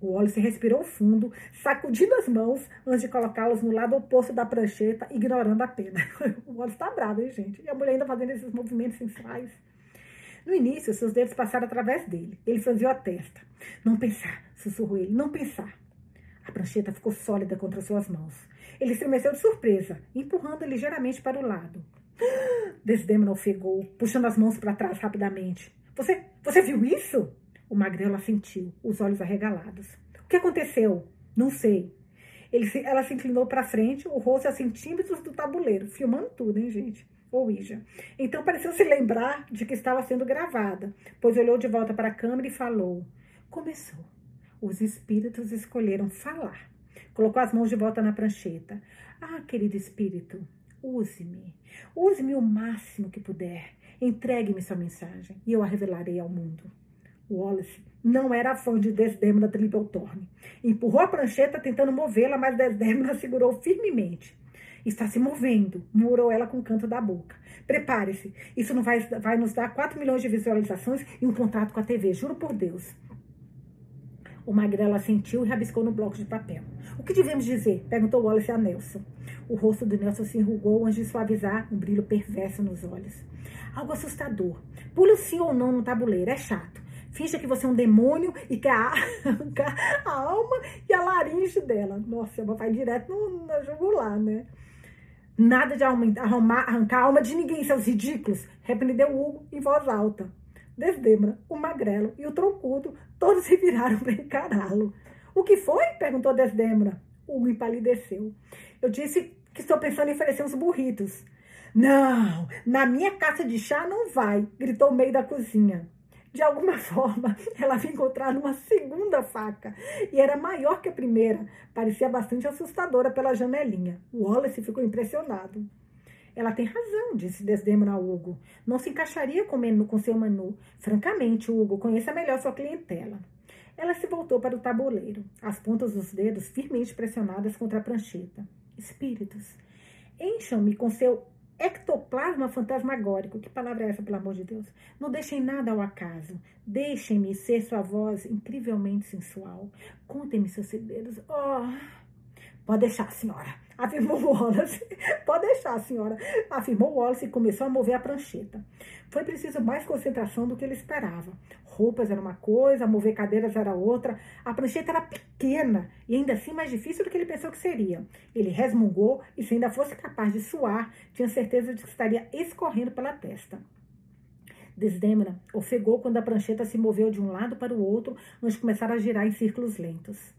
O Wallace respirou fundo, sacudindo as mãos antes de colocá-las no lado oposto da prancheta, ignorando a pena. O Wallace tá bravo, hein, gente? E a mulher ainda fazendo esses movimentos sensuais. No início, seus dedos passaram através dele. Ele franziu a testa. Não pensar, sussurrou ele, não pensar. A prancheta ficou sólida contra suas mãos. Ele estremeceu de surpresa, empurrando ligeiramente para o lado. Desdemona ofegou, puxando as mãos para trás rapidamente. Você, você viu isso? O magrelo assentiu, os olhos arregalados. O que aconteceu? Não sei. Ela se inclinou para frente, o rosto a centímetros do tabuleiro, filmando tudo, hein, gente? Ouija. Então pareceu se lembrar de que estava sendo gravada, pois olhou de volta para a câmera e falou: Começou. Os espíritos escolheram falar. Colocou as mãos de volta na prancheta. Ah, querido espírito, use-me. Use-me o máximo que puder. Entregue-me sua mensagem e eu a revelarei ao mundo. Wallace não era fã de Desdemona Tripletorne. Empurrou a prancheta tentando movê-la, mas Desdemona segurou firmemente. Está se movendo, murmurou ela com o canto da boca. Prepare-se, isso não vai, vai nos dar 4 milhões de visualizações e um contrato com a TV, juro por Deus. O magrelo assentiu e rabiscou no bloco de papel. O que devemos dizer? Perguntou Wallace a Nelson. O rosto do Nelson se enrugou antes de suavizar um brilho perverso nos olhos. Algo assustador. Pule o sim ou não no tabuleiro, é chato. Finja que você é um demônio e quer arrancar a alma e a laringe dela. Nossa, ela vai direto no, no jugular, né? Nada de arrumar, arrancar a alma de ninguém, seus ridículos, repreendeu Hugo em voz alta. Desdemona, o magrelo e o troncudo, todos se viraram para encará-lo. O que foi? perguntou Desdemona. Hugo empalideceu. Eu disse que estou pensando em oferecer uns burritos. Não, na minha caça de chá não vai, gritou o meio da cozinha. De alguma forma, ela havia encontrado uma segunda faca e era maior que a primeira. Parecia bastante assustadora pela janelinha. Wallace ficou impressionado. Ela tem razão, disse Desdemona a Hugo. Não se encaixaria com, menu, com seu menu. Francamente, Hugo, conheça melhor sua clientela. Ela se voltou para o tabuleiro, as pontas dos dedos firmemente pressionadas contra a prancheta. Espíritos, encham-me com seu ectoplasma fantasmagórico. Que palavra é essa, pelo amor de Deus? Não deixem nada ao acaso. Deixem-me ser sua voz incrivelmente sensual. Contem-me seus segredos. Oh, pode deixar, senhora. Afirmou Wallace. pode deixar, senhora. Afirmou Wallace e começou a mover a prancheta. Foi preciso mais concentração do que ele esperava. Roupas era uma coisa, mover cadeiras era outra. A prancheta era pequena e ainda assim mais difícil do que ele pensou que seria. Ele resmungou e, se ainda fosse capaz de suar, tinha certeza de que estaria escorrendo pela testa. Desdemona ofegou quando a prancheta se moveu de um lado para o outro antes de começar a girar em círculos lentos.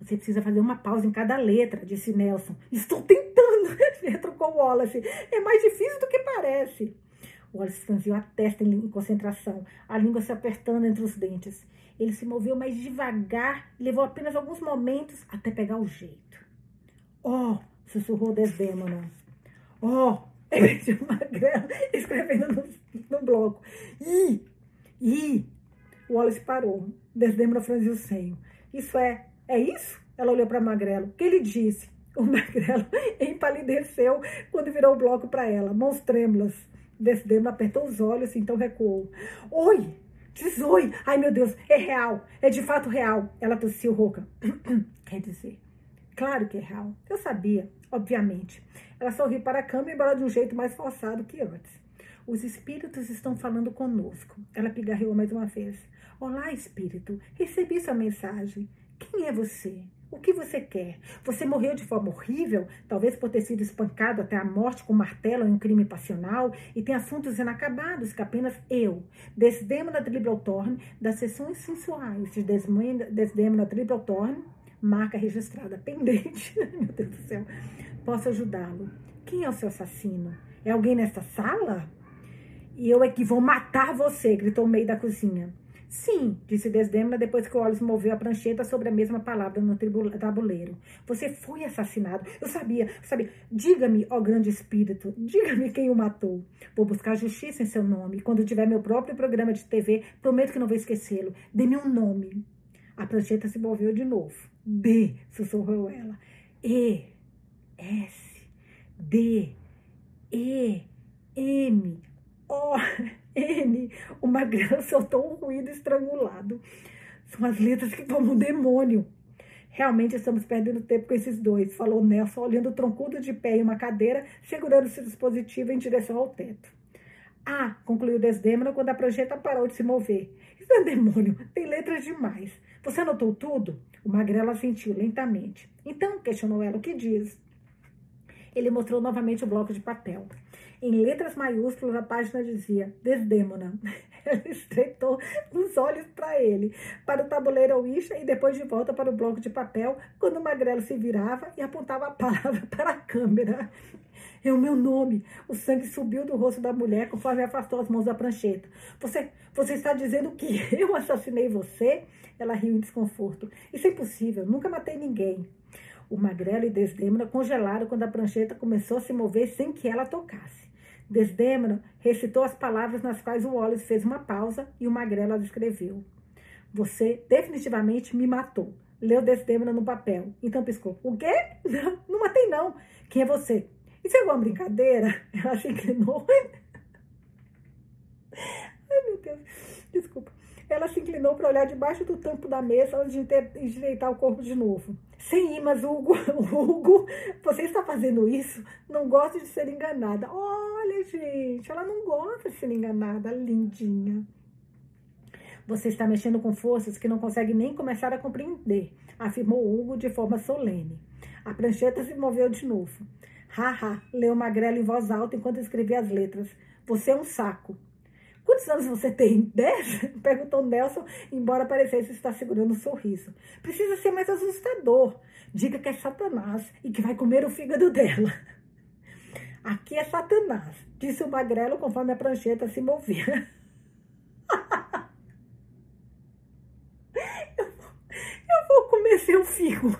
Você precisa fazer uma pausa em cada letra, disse Nelson. Estou tentando, retrucou Wallace. É mais difícil do que parece. Wallace franziu a testa em concentração, a língua se apertando entre os dentes. Ele se moveu mais devagar e levou apenas alguns momentos até pegar o jeito. Oh! sussurrou Desdemona. Oh! repetiu Magrelo, escrevendo no, no bloco. Ih! Ih! Wallace parou. Desdemona franziu o senho. Isso é... É isso? Ela olhou para Magrelo. O que ele disse? O Magrelo empalideceu quando virou o bloco para ela, mãos trêmulas. Desdemona apertou os olhos, então recuou. Oi! Diz oi! Ai, meu Deus, é real! É de fato real! Ela tossiu rouca. Quer dizer, claro que é real. Eu sabia, obviamente. Ela sorriu para a câmera, embora de um jeito mais forçado que antes. Os espíritos estão falando conosco. Ela pigarreou mais uma vez. Olá, espírito. Recebi sua mensagem. Quem é você? O que você quer? Você morreu de forma horrível, talvez por ter sido espancado até a morte com martelo em um crime passional, e tem assuntos inacabados que apenas eu, Desdemona Dribbletorn, das sessões sensuais de Desdemona Dribbletorn, Marca registrada pendente. Meu Deus do céu. Posso ajudá-lo? Quem é o seu assassino? É alguém nesta sala? E eu é que vou matar você, gritou o meio da cozinha. Sim, disse Desdemona depois que Wallace moveu a prancheta sobre a mesma palavra no tabuleiro. Você foi assassinado. Eu sabia, sabia. Diga-me, ó grande espírito, diga-me quem o matou. Vou buscar justiça em seu nome. Quando tiver meu próprio programa de TV, prometo que não vou esquecê-lo. Dê-me um nome. A prancheta se moveu de novo. D, sussurrou ela. E, S, D, E, M, O, N. Magrelo soltou um ruído estrangulado. São as letras que tomam um demônio. Realmente estamos perdendo tempo com esses dois, falou Nelson, olhando troncudo de pé em uma cadeira, segurando seu dispositivo em direção ao teto. Ah, concluiu Desdemona quando a projeta parou de se mover. Isso é demônio, tem letras demais. Você anotou tudo? O magrelo assentiu lentamente. Então, questionou ela, o que diz? Ele mostrou novamente o bloco de papel. Em letras maiúsculas, a página dizia Desdêmona. Ela estreitou os olhos para ele, para o tabuleiro Ouija e depois de volta para o bloco de papel, quando o magrelo se virava e apontava a palavra para a câmera. É o meu nome. O sangue subiu do rosto da mulher conforme afastou as mãos da prancheta. Você, você está dizendo que eu assassinei você? Ela riu em desconforto. Isso é impossível. Nunca matei ninguém. O magrelo e Desdêmona congelaram quando a prancheta começou a se mover sem que ela tocasse. Desdêmona recitou as palavras nas quais o Wallace fez uma pausa e o Magrelo as escreveu. Você definitivamente me matou. Leu Desdêmona no papel. Então piscou. O quê? Não, não matei não. Quem é você? Isso é uma brincadeira? Ela se inclinou. Ai, meu Deus. Desculpa. Ela se inclinou para olhar debaixo do tampo da mesa antes de endireitar o corpo de novo. Sem imãs, Hugo, Hugo, você está fazendo isso? Não gosto de ser enganada. Olha, gente, ela não gosta de ser enganada, lindinha. Você está mexendo com forças que não consegue nem começar a compreender, afirmou Hugo de forma solene. A prancheta se moveu de novo. Haha, leu Magrela em voz alta enquanto escrevia as letras. Você é um saco. Quantos anos você tem? Dez? Perguntou Nelson, embora parecesse estar segurando um sorriso. Precisa ser mais assustador. Diga que é Satanás e que vai comer o fígado dela. Aqui é Satanás, disse o magrelo conforme a prancheta se movia. eu, vou, comer seu figo.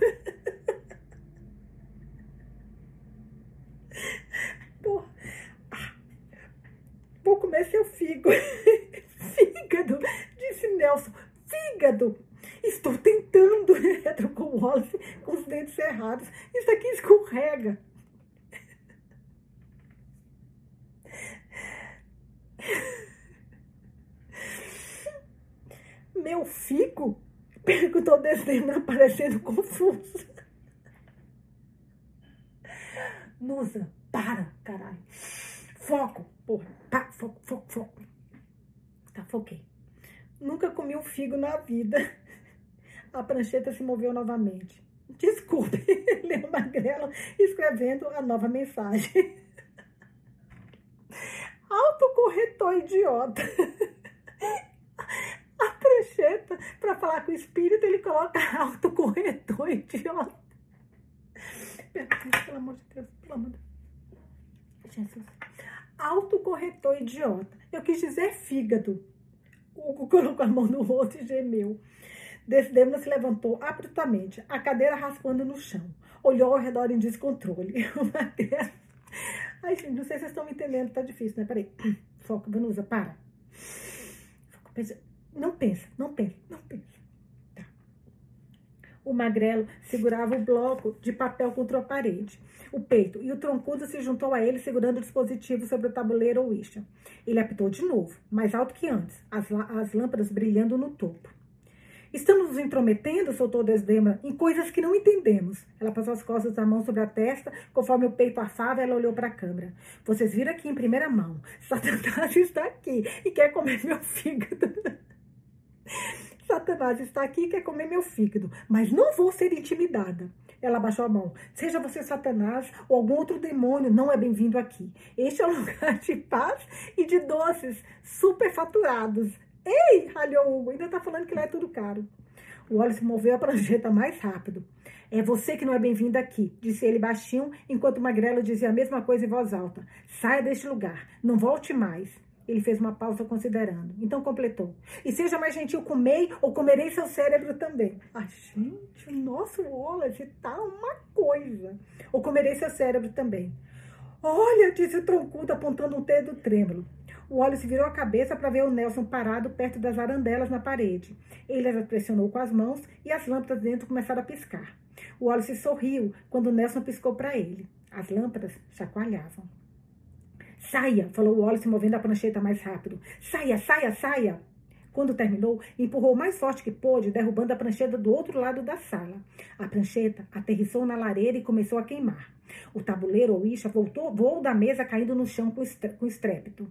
Comer seu fígado. fígado, disse Nelson. Fígado. Estou tentando, retrucou Wallace com os dentes cerrados. Isso aqui escorrega. Meu figo? Perguntou Desdemona, parecendo confuso. Musa, para, caralho. Foco, porra. Tá, foco, foco, foco. Tá, foquei. Nunca comi um figo na vida. A prancheta se moveu novamente. Desculpe, leu Magrelo escrevendo a nova mensagem. Autocorretor idiota. A prancheta, para falar com o espírito, ele coloca autocorretor idiota. Pelo amor de Deus, pelo amor de Deus. Jesus autocorretor idiota. Eu quis dizer fígado. Hugo colocou a mão no rosto e gemeu. Desdemona se levantou abruptamente, a cadeira raspando no chão. Olhou ao redor em descontrole. Ai, gente, não sei se vocês estão me entendendo, tá difícil, né? Peraí. Foca, Vanusa, para. Não pensa, não pensa, não pensa. O magrelo segurava o bloco de papel contra a parede o peito, e o troncudo se juntou a ele, segurando o dispositivo sobre o tabuleiro ou isha. Ele apitou de novo, mais alto que antes, as, as lâmpadas brilhando no topo. Estamos nos intrometendo, soltou Desdema, em coisas que não entendemos. Ela passou as costas da mão sobre a testa, conforme o peito afava, ela olhou para a câmera. Vocês viram aqui em primeira mão. Satanás está aqui e quer comer meu fígado. Satanás está aqui e quer comer meu fígado, mas não vou ser intimidada. Ela baixou a mão. Seja você Satanás ou algum outro demônio, não é bem-vindo aqui. Este é um lugar de paz e de doces superfaturados. Ei, ralhou Hugo, ainda tá falando que lá é tudo caro. O óleo se moveu a prancheta mais rápido. É você que não é bem-vinda aqui, disse ele baixinho, enquanto Magrelo dizia a mesma coisa em voz alta. Saia deste lugar, não volte mais. Ele fez uma pausa considerando. Então completou. E seja mais gentil com May ou comerei seu cérebro também. Ah, gente, o nosso Wallace tá uma coisa. Ou comerei seu cérebro também. Olha, disse o troncudo apontando um dedo trêmulo. O Wallace virou a cabeça para ver o Nelson parado perto das arandelas na parede. Ele as pressionou com as mãos e as lâmpadas dentro começaram a piscar. O Wallace sorriu quando o Nelson piscou para ele. As lâmpadas chacoalhavam. Saia, falou Wallace, movendo a prancheta mais rápido. Saia, saia, saia. Quando terminou, empurrou o mais forte que pôde, derrubando a prancheta do outro lado da sala. A prancheta aterrissou na lareira e começou a queimar. O tabuleiro ou isha voltou, voou da mesa, caindo no chão com estrépito.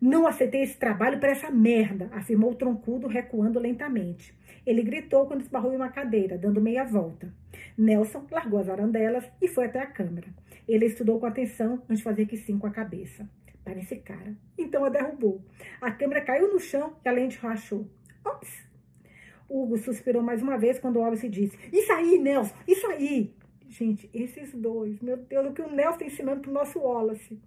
Não aceitei esse trabalho para essa merda, afirmou o troncudo, recuando lentamente. Ele gritou quando esbarrou em uma cadeira, dando meia volta. Nelson largou as arandelas e foi até a câmera. Ele estudou com atenção antes de fazer que sim com a cabeça. Para esse cara. Então a derrubou. A câmera caiu no chão e a lente rachou. Ops! Hugo suspirou mais uma vez quando Wallace disse: Isso aí, Nelson, isso aí! Gente, esses dois, meu Deus, o que o Nelson está ensinando pro nosso Wallace.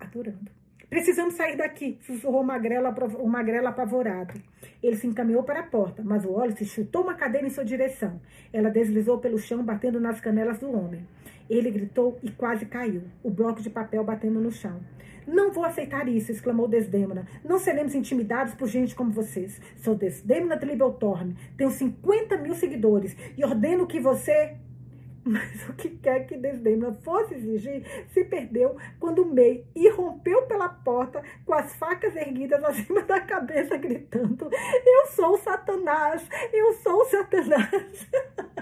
Adorando. Precisamos sair daqui, sussurrou o magrelo, o magrelo apavorado. Ele se encaminhou para a porta, mas o Wallace chutou uma cadeira em sua direção. Ela deslizou pelo chão, batendo nas canelas do homem. Ele gritou e quase caiu, o bloco de papel batendo no chão. Não vou aceitar isso, exclamou Desdemona. Não seremos intimidados por gente como vocês. Sou Desdemona de Libeltorme, tenho 50 mil seguidores e ordeno que você mas o que quer que Desdemona fosse exigir se perdeu quando May irrompeu pela porta com as facas erguidas acima da cabeça, gritando: Eu sou Satanás! Eu sou Satanás!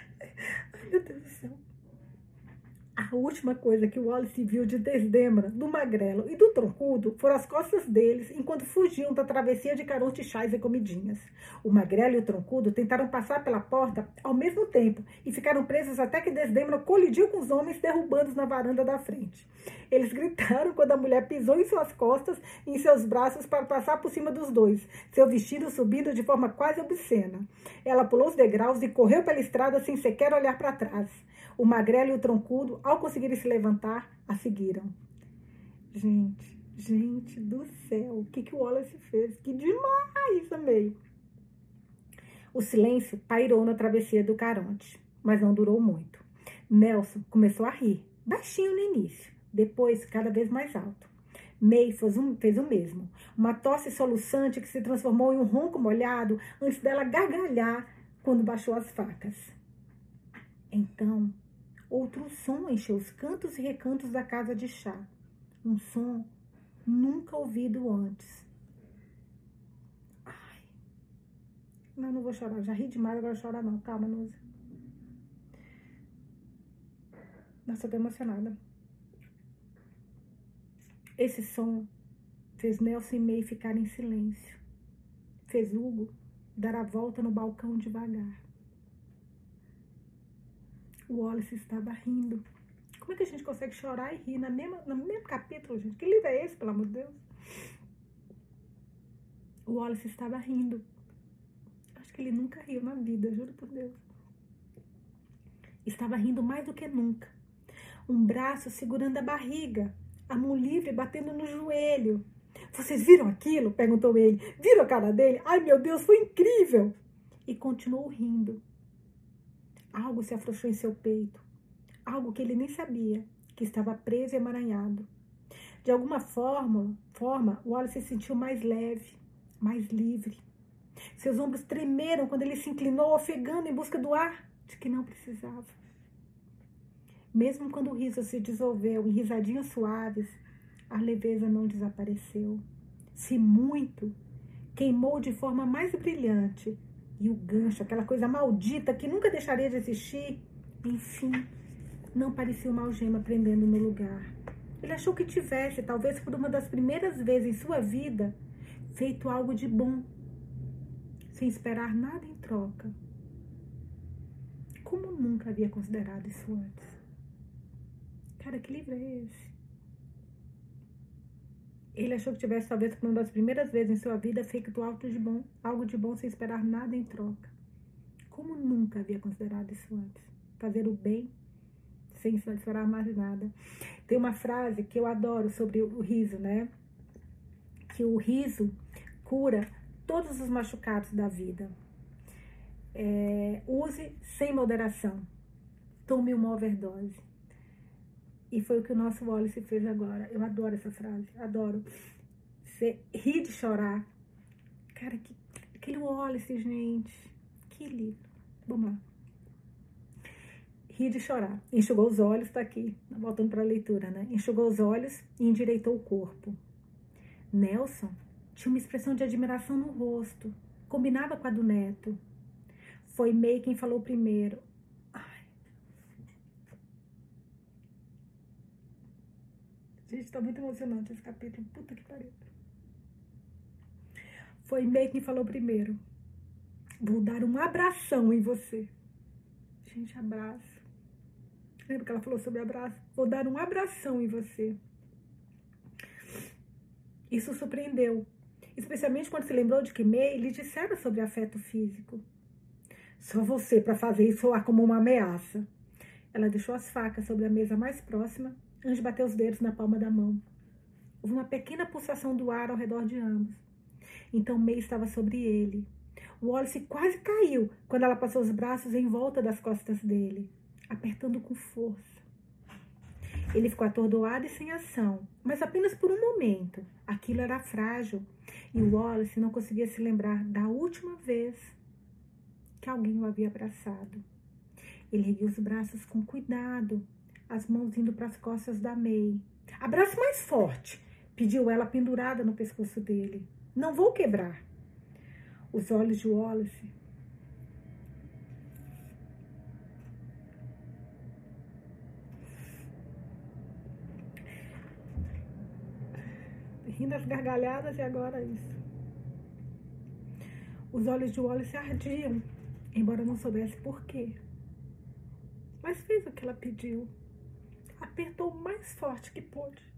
A última coisa que Wallace viu de Desdemona, do Magrelo e do Troncudo foram as costas deles enquanto fugiam da travessia de carote, chás e comidinhas. O Magrelo e o Troncudo tentaram passar pela porta ao mesmo tempo e ficaram presos até que Desdemona colidiu com os homens derrubando-os na varanda da frente. Eles gritaram quando a mulher pisou em suas costas e em seus braços para passar por cima dos dois, seu vestido subindo de forma quase obscena. Ela pulou os degraus e correu pela estrada sem sequer olhar para trás. O magrelo e o troncudo, ao conseguirem se levantar, a seguiram. Gente, gente do céu, o que, que o Wallace fez? Que demais, amei! O silêncio pairou na travessia do Caronte, mas não durou muito. Nelson começou a rir, baixinho no início, depois cada vez mais alto. May fez, um, fez o mesmo. Uma tosse soluçante que se transformou em um ronco molhado antes dela gargalhar quando baixou as facas. Então, outro som encheu os cantos e recantos da casa de chá. Um som nunca ouvido antes. Ai. Não, não vou chorar. Já ri demais, agora chorar não. Calma, Nusa. Nossa, eu tô emocionada. Esse som fez Nelson e May ficar em silêncio. Fez Hugo dar a volta no balcão devagar. O Wallace estava rindo. Como é que a gente consegue chorar e rir na mesma, no mesmo capítulo, gente? Que livro é esse, pelo amor de Deus? O Wallace estava rindo. Acho que ele nunca riu na vida, juro por Deus. Estava rindo mais do que nunca. Um braço segurando a barriga, a mão livre batendo no joelho. Vocês viram aquilo? perguntou ele. Viram a cara dele? Ai, meu Deus, foi incrível! E continuou rindo. Algo se afrouxou em seu peito, algo que ele nem sabia, que estava preso e emaranhado. De alguma forma, forma, Wallace se sentiu mais leve, mais livre. Seus ombros tremeram quando ele se inclinou, ofegando em busca do ar de que não precisava. Mesmo quando o riso se dissolveu em risadinhas suaves, a leveza não desapareceu. Se muito, queimou de forma mais brilhante e o gancho, aquela coisa maldita que nunca deixaria de existir, enfim, não parecia uma algema prendendo no lugar. Ele achou que tivesse, talvez por uma das primeiras vezes em sua vida, feito algo de bom, sem esperar nada em troca. Como nunca havia considerado isso antes? Cara, que livro é esse? Ele achou que tivesse, talvez, por uma das primeiras vezes em sua vida, feito algo de bom, algo de bom sem esperar nada em troca. Como nunca havia considerado isso antes. Fazer o bem sem esperar mais nada. Tem uma frase que eu adoro sobre o riso, né? Que o riso cura todos os machucados da vida. É, use sem moderação. Tome uma overdose. E foi o que o nosso Wallace fez agora. Eu adoro essa frase, adoro. Você ri de chorar. Cara, que, aquele Wallace, gente. Que lindo. Vamos lá. Ri de chorar. Enxugou os olhos, tá aqui, voltando para a leitura, né? Enxugou os olhos e endireitou o corpo. Nelson tinha uma expressão de admiração no rosto. Combinava com a do neto. Foi May quem falou primeiro. Gente, tá muito emocionante esse capítulo. Puta que pariu. Foi May quem falou primeiro. Vou dar um abração em você. Gente, abraço. Lembra que ela falou sobre abraço? Vou dar um abração em você. Isso surpreendeu. Especialmente quando se lembrou de que May lhe dissera sobre afeto físico. Só você para fazer isso soar como uma ameaça. Ela deixou as facas sobre a mesa mais próxima Antes bateu os dedos na palma da mão. Houve uma pequena pulsação do ar ao redor de ambos. Então May estava sobre ele. Wallace quase caiu quando ela passou os braços em volta das costas dele, apertando com força. Ele ficou atordoado e sem ação, mas apenas por um momento. Aquilo era frágil e Wallace não conseguia se lembrar da última vez que alguém o havia abraçado. Ele ergueu os braços com cuidado, as mãos indo para as costas da May. Abraço mais forte, pediu ela pendurada no pescoço dele. Não vou quebrar. Os olhos de Wallace rindo as gargalhadas e agora isso. Os olhos de Wallace ardiam, embora não soubesse por quê. Mas fez o que ela pediu apertou o mais forte que pôde.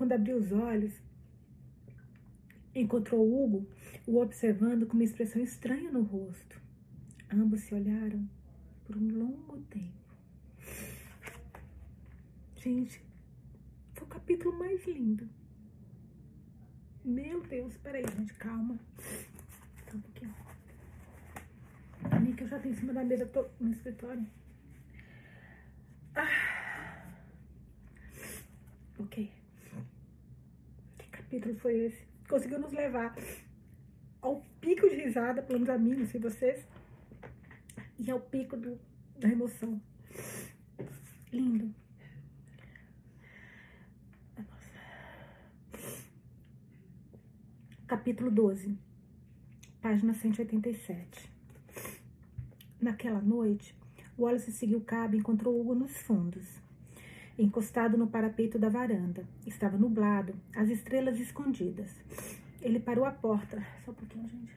Quando abriu os olhos, encontrou Hugo o observando com uma expressão estranha no rosto. Ambos se olharam por um longo tempo. Gente, foi o capítulo mais lindo. Meu Deus, peraí, gente, calma. Tá um pouquinho que eu já tenho em cima da mesa, tô no escritório. Ah. Ok. Que capítulo foi esse? Conseguiu nos levar ao pico de risada, pelo menos a mim, não sei vocês, e ao pico do, da emoção. Lindo. Capítulo 12, página 187. Naquela noite, Wallace seguiu cabo e encontrou Hugo nos fundos. Encostado no parapeito da varanda. Estava nublado, as estrelas escondidas. Ele parou a porta. Só um pouquinho, gente.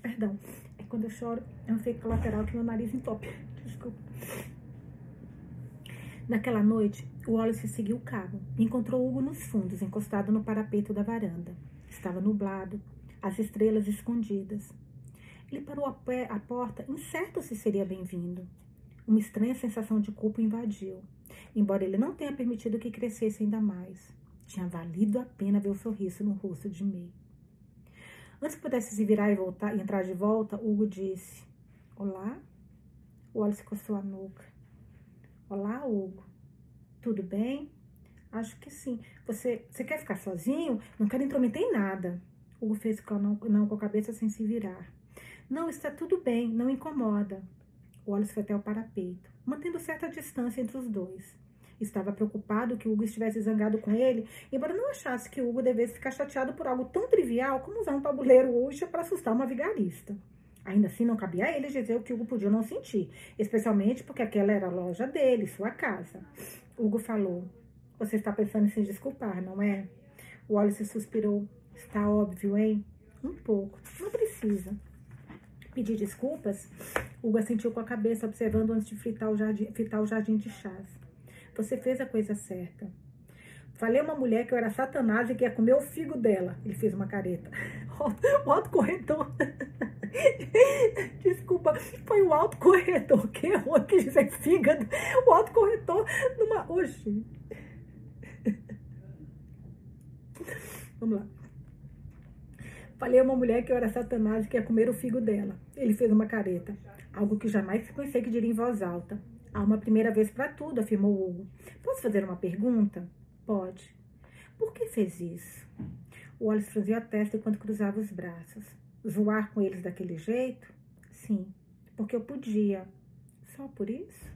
Perdão. É quando eu choro, é um efeito colateral que meu nariz entope. Desculpa. Naquela noite, Wallace seguiu o cabo e encontrou Hugo nos fundos, encostado no parapeito da varanda. Estava nublado, as estrelas escondidas. Ele parou a, pé, a porta, incerto se seria bem-vindo. Uma estranha sensação de culpa invadiu, embora ele não tenha permitido que crescesse ainda mais. Tinha valido a pena ver o sorriso no rosto de May. Antes que pudesse se virar e voltar e entrar de volta, Hugo disse: Olá? O Wallace coçou a nuca. Olá, Hugo. Tudo bem? Acho que sim. Você, você quer ficar sozinho? Não quero intrometer em nada. Hugo fez não, não com a cabeça sem se virar. Não, está tudo bem, não incomoda. Wallace foi até o parapeito, mantendo certa distância entre os dois. Estava preocupado que Hugo estivesse zangado com ele, embora não achasse que Hugo devesse ficar chateado por algo tão trivial como usar um tabuleiro hoje para assustar uma vigarista. Ainda assim, não cabia a ele dizer o que Hugo podia não sentir, especialmente porque aquela era a loja dele, sua casa. Hugo falou: Você está pensando em se desculpar, não é? Wallace suspirou. Está óbvio, hein? Um pouco. Não precisa pedir desculpas, Hugo assentiu com a cabeça, observando antes de fritar o jardim, fritar o jardim de chás. Você fez a coisa certa. Falei a uma mulher que eu era satanás e que ia comer o figo dela. Ele fez uma careta. O alto corretor. Desculpa, foi o alto corretor que errou, que dizer fígado. O alto corretor numa. Oxi. Vamos lá. Falei a uma mulher que eu era satanás e que ia comer o figo dela. Ele fez uma careta. Algo que jamais pensei que diria em voz alta. Há uma primeira vez para tudo, afirmou Hugo. Posso fazer uma pergunta? Pode. Por que fez isso? O Wallace franziu a testa enquanto cruzava os braços. Zoar com eles daquele jeito? Sim, porque eu podia. Só por isso?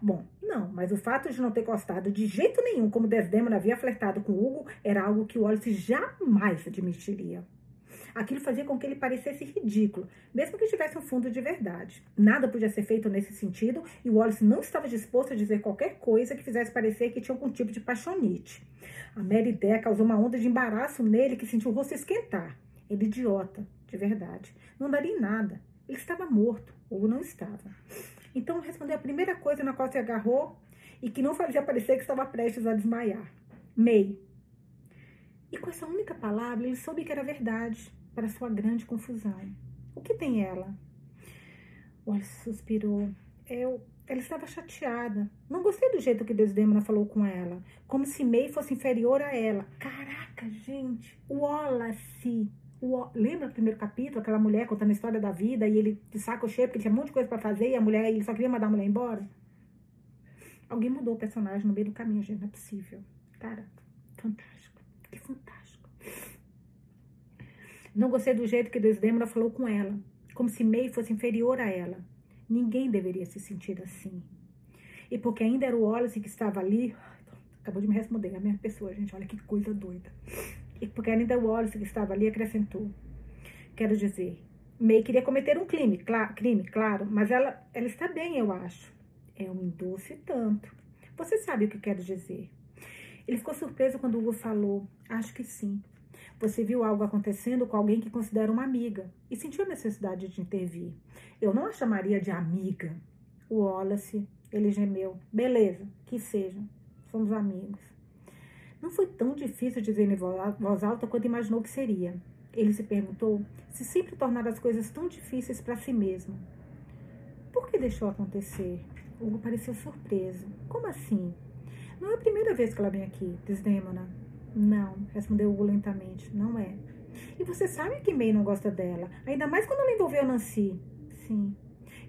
Bom, não, mas o fato de não ter gostado de jeito nenhum como Desdemona havia flertado com Hugo era algo que o Wallace jamais admitiria. Aquilo fazia com que ele parecesse ridículo, mesmo que tivesse um fundo de verdade. Nada podia ser feito nesse sentido e Wallace não estava disposto a dizer qualquer coisa que fizesse parecer que tinha algum tipo de paixonite. A mera ideia causou uma onda de embaraço nele que sentiu o rosto esquentar. Ele idiota, de verdade. Não daria em nada. Ele estava morto, ou não estava. Então respondeu a primeira coisa na qual se agarrou e que não fazia parecer que estava prestes a desmaiar. May. E com essa única palavra, ele soube que era verdade para sua grande confusão. O que tem ela? Wallace suspirou. Eu, ela estava chateada. Não gostei do jeito que Desdemona falou com ela. Como se May fosse inferior a ela. Caraca, gente. Wallace. O, lembra do primeiro capítulo? Aquela mulher contando a história da vida e ele de saco cheio porque tinha um monte de coisa para fazer e a mulher, ele só queria mandar a mulher embora? Alguém mudou o personagem no meio do caminho, gente. Não é possível. Cara, fantástico. Que fantástico. Não gostei do jeito que Desdemona falou com ela, como se May fosse inferior a ela. Ninguém deveria se sentir assim. E porque ainda era o Wallace que estava ali, acabou de me responder, a minha pessoa, gente, olha que coisa doida. E porque ainda era o Wallace que estava ali, acrescentou. Quero dizer, May queria cometer um crime, cl crime, claro, mas ela, ela está bem, eu acho. É um doce tanto. Você sabe o que quero dizer. Ele ficou surpreso quando Hugo falou. Acho que sim. Você viu algo acontecendo com alguém que considera uma amiga e sentiu a necessidade de intervir. Eu não a chamaria de amiga. O Wallace, ele gemeu. Beleza, que seja. Somos amigos. Não foi tão difícil dizer em voz alta quanto imaginou que seria. Ele se perguntou se sempre tornar as coisas tão difíceis para si mesmo. Por que deixou acontecer? Hugo pareceu surpreso. Como assim? Não é a primeira vez que ela vem aqui, Desdemona. Não, respondeu Hugo lentamente. Não é. E você sabe que May não gosta dela, ainda mais quando ela envolveu Nancy. Sim.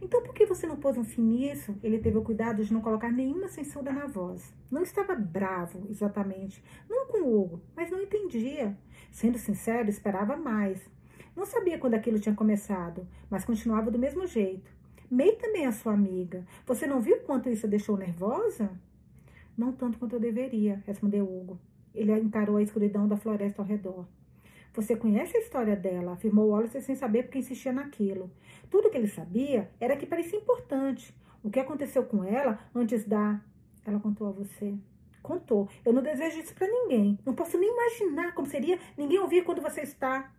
Então por que você não pôs um fim nisso? Ele teve o cuidado de não colocar nenhuma censura na voz. Não estava bravo, exatamente. Não com Hugo, mas não entendia. Sendo sincero, esperava mais. Não sabia quando aquilo tinha começado, mas continuava do mesmo jeito. May também é sua amiga. Você não viu quanto isso a deixou nervosa? Não tanto quanto eu deveria, respondeu Hugo. Ele encarou a escuridão da floresta ao redor. Você conhece a história dela, afirmou Wallace sem saber porque insistia naquilo. Tudo que ele sabia era que parecia importante. O que aconteceu com ela antes da. Ela contou a você. Contou. Eu não desejo isso para ninguém. Não posso nem imaginar como seria ninguém ouvir quando você está.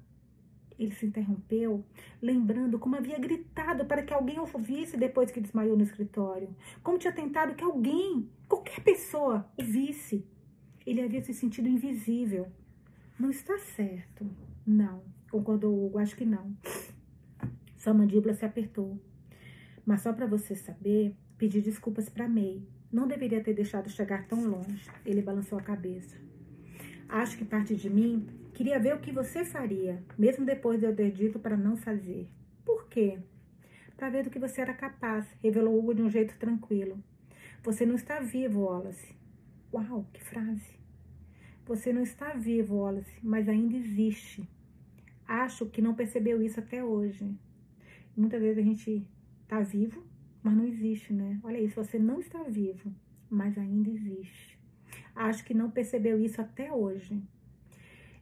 Ele se interrompeu, lembrando como havia gritado para que alguém ouvisse depois que desmaiou no escritório. Como tinha tentado que alguém, qualquer pessoa, o visse. Ele havia se sentido invisível. Não está certo. Não, concordou Hugo, acho que não. Sua mandíbula se apertou. Mas só para você saber, pedi desculpas para May. Não deveria ter deixado chegar tão longe. Ele balançou a cabeça. Acho que parte de mim queria ver o que você faria, mesmo depois de eu ter dito para não fazer. Por quê? Para ver do que você era capaz, revelou Hugo de um jeito tranquilo. Você não está vivo, Wallace. Uau, que frase! Você não está vivo, Wallace, mas ainda existe. Acho que não percebeu isso até hoje. Muitas vezes a gente está vivo, mas não existe, né? Olha isso, você não está vivo, mas ainda existe. Acho que não percebeu isso até hoje.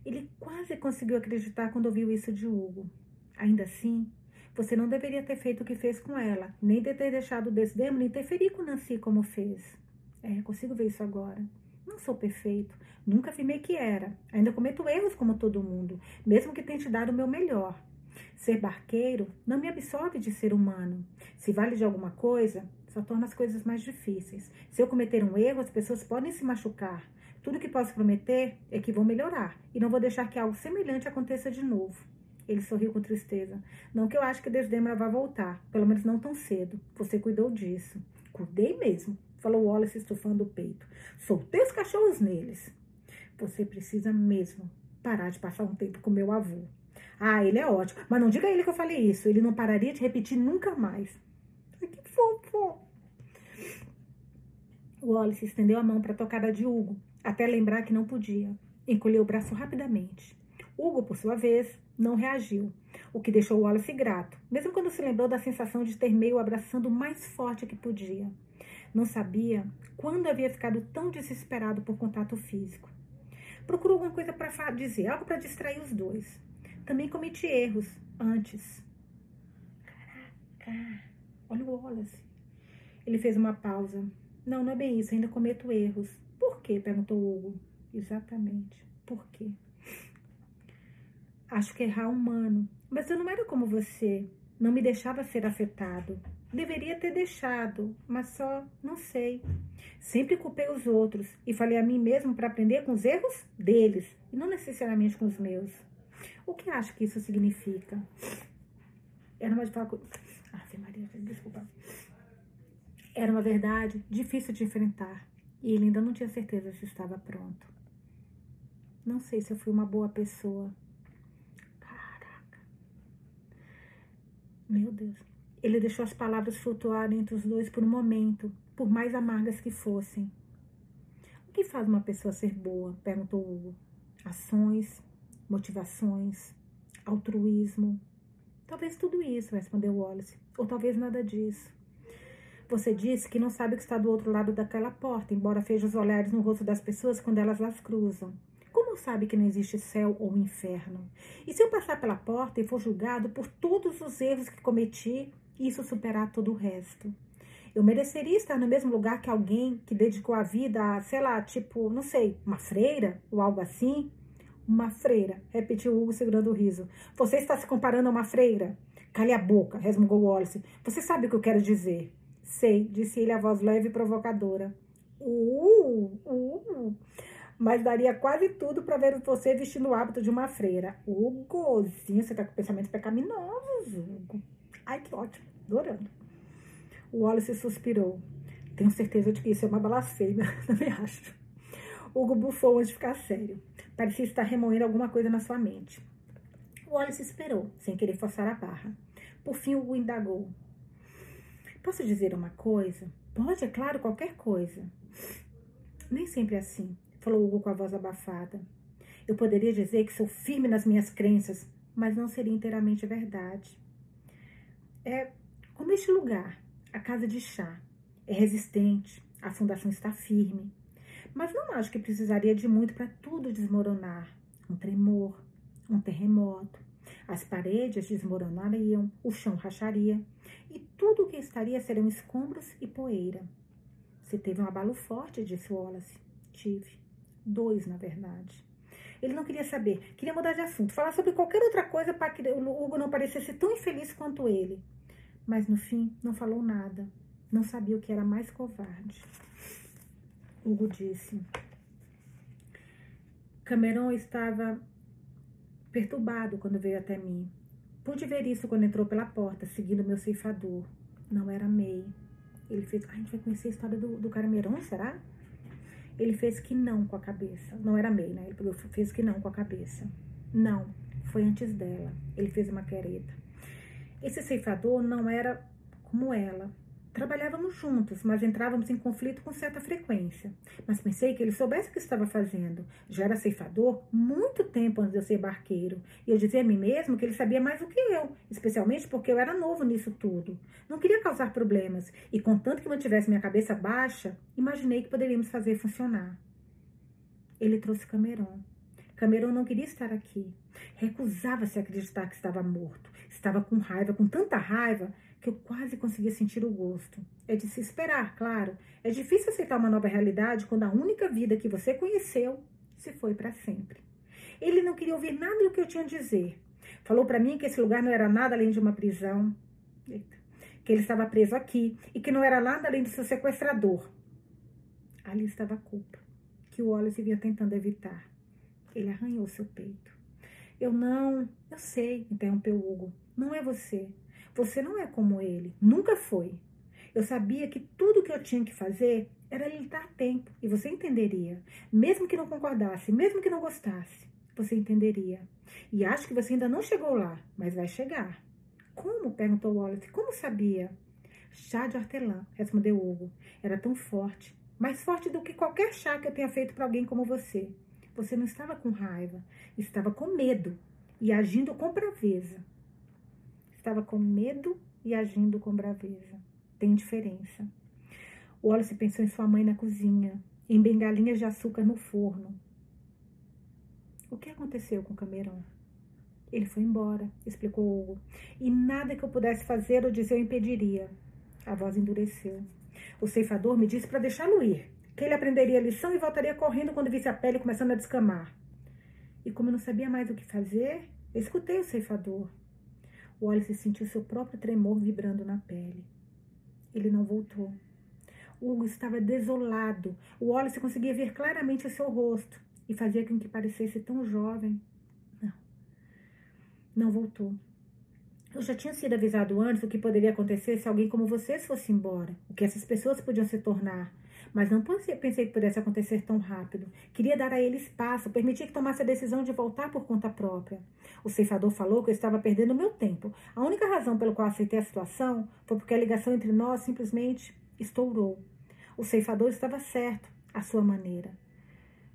Ele quase conseguiu acreditar quando ouviu isso de Hugo. Ainda assim, você não deveria ter feito o que fez com ela, nem de ter deixado o desdemo interferir com Nancy como fez. É, consigo ver isso agora. Não sou perfeito, nunca afirmei que era. Ainda cometo erros como todo mundo, mesmo que tente dar o meu melhor. Ser barqueiro não me absolve de ser humano. Se vale de alguma coisa, só torna as coisas mais difíceis. Se eu cometer um erro, as pessoas podem se machucar. Tudo que posso prometer é que vou melhorar e não vou deixar que algo semelhante aconteça de novo. Ele sorriu com tristeza. Não que eu acho que Desdemona vá voltar, pelo menos não tão cedo. Você cuidou disso. Cuidei mesmo, falou Wallace estufando o peito. Soltei os cachorros neles. Você precisa mesmo parar de passar um tempo com meu avô. Ah, ele é ótimo. Mas não diga a ele que eu falei isso. Ele não pararia de repetir nunca mais. Ai, que fofo. Wallace estendeu a mão para tocar a de Hugo, até lembrar que não podia. Encolheu o braço rapidamente. Hugo, por sua vez, não reagiu, o que deixou Wallace grato, mesmo quando se lembrou da sensação de ter meio abraçando o mais forte que podia. Não sabia quando havia ficado tão desesperado por contato físico. Procurou alguma coisa para dizer, algo para distrair os dois. Também cometi erros antes. Caraca, olha o Wallace. Ele fez uma pausa. Não, não é bem isso, ainda cometo erros. Por quê? perguntou Hugo. Exatamente. Por quê? Acho que errar é humano. Mas eu não era como você. Não me deixava ser afetado. Deveria ter deixado, mas só não sei. Sempre culpei os outros e falei a mim mesmo para aprender com os erros deles e não necessariamente com os meus. O que acho que isso significa? Era uma ah, Maria, desculpa. Era uma verdade difícil de enfrentar e ele ainda não tinha certeza se estava pronto. Não sei se eu fui uma boa pessoa. Caraca. Meu Deus. Ele deixou as palavras flutuarem entre os dois por um momento, por mais amargas que fossem. O que faz uma pessoa ser boa? perguntou Hugo. Ações, motivações, altruísmo. Talvez tudo isso, respondeu Wallace. Ou talvez nada disso. Você disse que não sabe o que está do outro lado daquela porta, embora veja os olhares no rosto das pessoas quando elas as cruzam. Como sabe que não existe céu ou inferno? E se eu passar pela porta e for julgado por todos os erros que cometi, isso superar todo o resto. Eu mereceria estar no mesmo lugar que alguém que dedicou a vida a, sei lá, tipo, não sei, uma freira ou algo assim? Uma freira, repetiu Hugo segurando o riso. Você está se comparando a uma freira? Cale a boca, resmungou Wallace. Você sabe o que eu quero dizer. Sei, disse ele a voz leve e provocadora. Uh, uh, mas daria quase tudo para ver você vestindo o hábito de uma freira. Hugozinho, você está com pensamentos pecaminosos, Hugo. Ai, que ótimo, adorando. O Wallace suspirou. Tenho certeza de que isso é uma blasfêmia, também acho. Hugo bufou antes de ficar sério. Parecia estar remoendo alguma coisa na sua mente. O Wallace esperou, sem querer forçar a barra. Por fim, Hugo indagou. Posso dizer uma coisa? Pode, é claro, qualquer coisa. Nem sempre é assim, falou Hugo com a voz abafada. Eu poderia dizer que sou firme nas minhas crenças, mas não seria inteiramente verdade. É como este lugar, a casa de chá. É resistente, a fundação está firme. Mas não acho que precisaria de muito para tudo desmoronar. Um tremor, um terremoto. As paredes desmoronariam, o chão racharia e tudo o que estaria seriam escombros e poeira. Você teve um abalo forte, disse Wallace. Tive. Dois, na verdade. Ele não queria saber, queria mudar de assunto, falar sobre qualquer outra coisa para que o Hugo não parecesse tão infeliz quanto ele mas no fim não falou nada. Não sabia o que era mais covarde. Hugo disse. Cameron estava perturbado quando veio até mim. Pude ver isso quando entrou pela porta, seguindo meu ceifador. Não era May. Ele fez. A gente vai conhecer a história do, do Cameron, será? Ele fez que não com a cabeça. Não era May, né? Ele fez que não com a cabeça. Não, foi antes dela. Ele fez uma quereta. Esse ceifador não era como ela. Trabalhávamos juntos, mas entrávamos em conflito com certa frequência. Mas pensei que ele soubesse o que estava fazendo. Já era ceifador muito tempo antes de eu ser barqueiro. E eu dizia a mim mesmo que ele sabia mais do que eu, especialmente porque eu era novo nisso tudo. Não queria causar problemas, e contanto que mantivesse minha cabeça baixa, imaginei que poderíamos fazer funcionar. Ele trouxe Cameron. Cameron não queria estar aqui. Recusava-se a acreditar que estava morto. Estava com raiva, com tanta raiva, que eu quase conseguia sentir o gosto. É de se esperar, claro. É difícil aceitar uma nova realidade quando a única vida que você conheceu se foi para sempre. Ele não queria ouvir nada do que eu tinha a dizer. Falou para mim que esse lugar não era nada além de uma prisão. Eita. Que ele estava preso aqui e que não era nada além do seu sequestrador. Ali estava a culpa, que o Wallace vinha tentando evitar. Ele arranhou seu peito. Eu não, eu sei, interrompeu Hugo. Não é você. Você não é como ele. Nunca foi. Eu sabia que tudo que eu tinha que fazer era lhe dar tempo e você entenderia. Mesmo que não concordasse, mesmo que não gostasse, você entenderia. E acho que você ainda não chegou lá, mas vai chegar. Como? perguntou Wallace. Como sabia? Chá de hortelã, respondeu Hugo. Era tão forte, mais forte do que qualquer chá que eu tenha feito para alguém como você. Você não estava com raiva, estava com medo e agindo com braveza. Estava com medo e agindo com braveza. Tem diferença. O Wallace pensou em sua mãe na cozinha, em bengalinhas de açúcar no forno. O que aconteceu com Cameron? Ele foi embora, explicou Hugo. E nada que eu pudesse fazer ou dizer o impediria. A voz endureceu. O ceifador me disse para deixá-lo ir, que ele aprenderia a lição e voltaria correndo quando visse a pele começando a descamar. E como eu não sabia mais o que fazer, eu escutei o ceifador. O Wallace sentiu seu próprio tremor vibrando na pele. Ele não voltou. Hugo estava desolado. O Wallace conseguia ver claramente o seu rosto e fazia com que parecesse tão jovem. Não. Não voltou. Eu já tinha sido avisado antes do que poderia acontecer se alguém como vocês fosse embora, o que essas pessoas podiam se tornar. Mas não pensei que pudesse acontecer tão rápido. Queria dar a ele espaço, permitir que tomasse a decisão de voltar por conta própria. O ceifador falou que eu estava perdendo meu tempo. A única razão pela qual aceitei a situação foi porque a ligação entre nós simplesmente estourou. O ceifador estava certo, à sua maneira.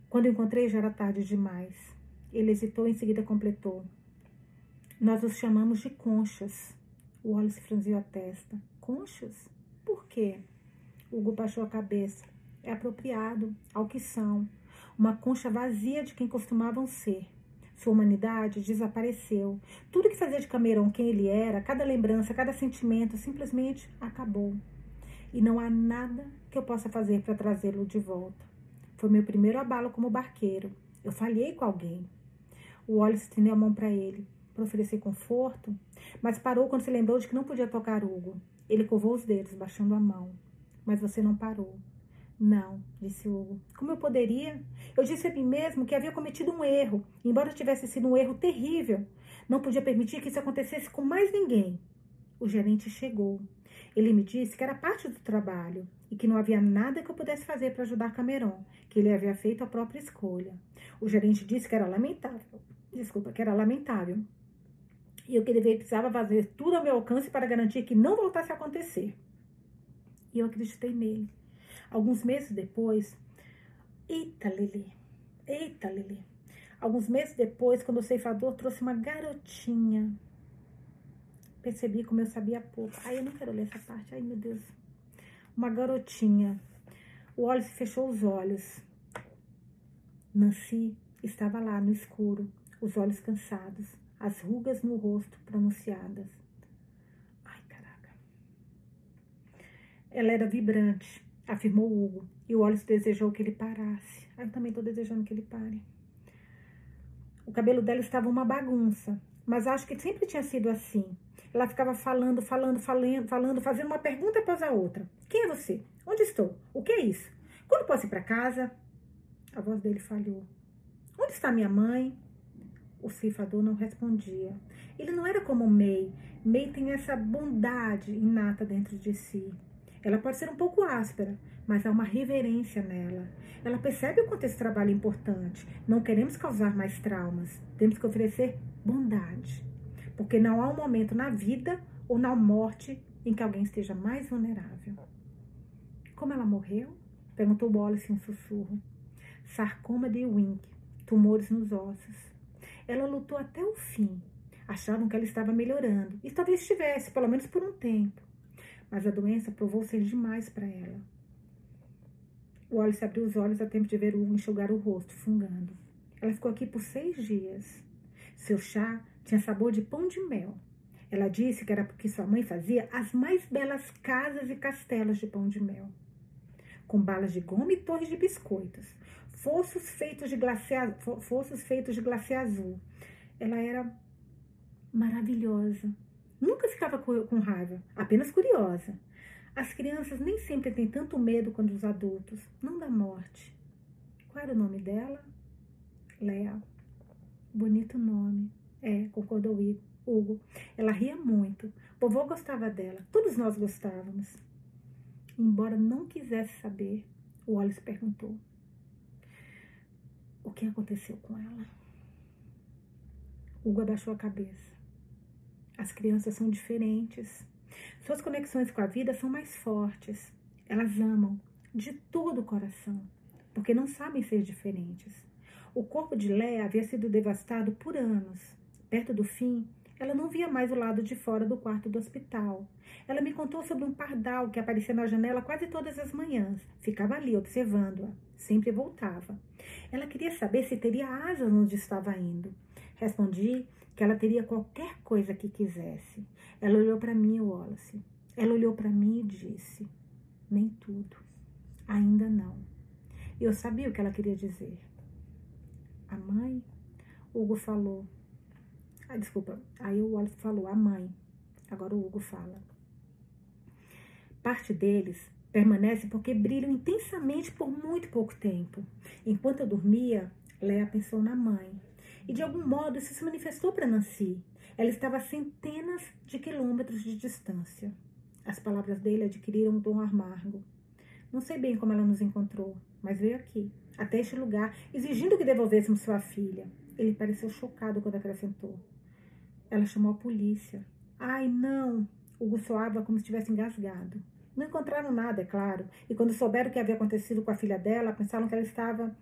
Quando encontrei já era tarde demais. Ele hesitou e em seguida completou. Nós os chamamos de conchas. O Wallace franziu a testa. Conchas? Por quê? Hugo baixou a cabeça. É apropriado, ao que são. Uma concha vazia de quem costumavam ser. Sua humanidade desapareceu. Tudo que fazia de Cameron quem ele era, cada lembrança, cada sentimento, simplesmente acabou. E não há nada que eu possa fazer para trazê-lo de volta. Foi meu primeiro abalo como barqueiro. Eu falhei com alguém. O Wallace estendeu a mão para ele para oferecer conforto, mas parou quando se lembrou de que não podia tocar Hugo. Ele covou os dedos, baixando a mão. Mas você não parou. Não, disse Hugo. Como eu poderia? Eu disse a mim mesmo que havia cometido um erro, embora tivesse sido um erro terrível. Não podia permitir que isso acontecesse com mais ninguém. O gerente chegou. Ele me disse que era parte do trabalho e que não havia nada que eu pudesse fazer para ajudar Cameron, que ele havia feito a própria escolha. O gerente disse que era lamentável. Desculpa, que era lamentável e eu que deveria precisava fazer tudo ao meu alcance para garantir que não voltasse a acontecer. E eu acreditei nele. Alguns meses depois, eita Lili, eita Lili. Alguns meses depois, quando o ceifador trouxe uma garotinha, percebi como eu sabia pouco. Ai, eu não quero ler essa parte. Ai, meu Deus. Uma garotinha. O Wallace fechou os olhos. Nancy estava lá no escuro, os olhos cansados as rugas no rosto pronunciadas. Ai, caraca. Ela era vibrante, afirmou Hugo, e o Wallace desejou que ele parasse. Ai, eu também estou desejando que ele pare. O cabelo dela estava uma bagunça, mas acho que sempre tinha sido assim. Ela ficava falando, falando, falando, falando, fazendo uma pergunta após a outra. Quem é você? Onde estou? O que é isso? Quando posso ir para casa? A voz dele falhou. Onde está minha mãe? O ceifador não respondia. Ele não era como May. May tem essa bondade inata dentro de si. Ela pode ser um pouco áspera, mas há uma reverência nela. Ela percebe o quanto esse trabalho é importante. Não queremos causar mais traumas. Temos que oferecer bondade. Porque não há um momento na vida ou na morte em que alguém esteja mais vulnerável. Como ela morreu? Perguntou Wallace em um sussurro. Sarcoma de Wink, tumores nos ossos. Ela lutou até o fim. Achavam que ela estava melhorando. E talvez estivesse, pelo menos por um tempo. Mas a doença provou ser demais para ela. O Wallace abriu os olhos a tempo de ver Hugo enxugar o rosto, fungando. Ela ficou aqui por seis dias. Seu chá tinha sabor de pão de mel. Ela disse que era porque sua mãe fazia as mais belas casas e castelos de pão de mel. Com balas de goma e torres de biscoitos fossos feitos de glacê, fossos feitos de glacê azul. Ela era maravilhosa. Nunca ficava com raiva, apenas curiosa. As crianças nem sempre têm tanto medo quanto os adultos, não da morte. Qual era o nome dela? Léa. Bonito nome. É, concordou Hugo. Ela ria muito. Vovô gostava dela. Todos nós gostávamos. Embora não quisesse saber, o Wallace perguntou: O que aconteceu com ela? Hugo abaixou a cabeça. As crianças são diferentes. Suas conexões com a vida são mais fortes. Elas amam de todo o coração, porque não sabem ser diferentes. O corpo de Léa havia sido devastado por anos. Perto do fim, ela não via mais o lado de fora do quarto do hospital. Ela me contou sobre um pardal que aparecia na janela quase todas as manhãs. Ficava ali observando-a. Sempre voltava. Ela queria saber se teria asas onde estava indo. Respondi que ela teria qualquer coisa que quisesse. Ela olhou para mim, Wallace. Ela olhou para mim e disse: Nem tudo. Ainda não. Eu sabia o que ela queria dizer. A mãe? Hugo falou. Ah, desculpa. Aí o Wallace falou, a mãe. Agora o Hugo fala. Parte deles permanece porque brilham intensamente por muito pouco tempo. Enquanto eu dormia, Léa pensou na mãe. E de algum modo isso se manifestou para Nancy. Ela estava a centenas de quilômetros de distância. As palavras dele adquiriram um tom amargo. Não sei bem como ela nos encontrou, mas veio aqui, até este lugar, exigindo que devolvêssemos sua filha. Ele pareceu chocado quando acrescentou. Ela chamou a polícia. Ai, não! Hugo soava como se tivesse engasgado. Não encontraram nada, é claro. E quando souberam o que havia acontecido com a filha dela, pensaram que ela estava.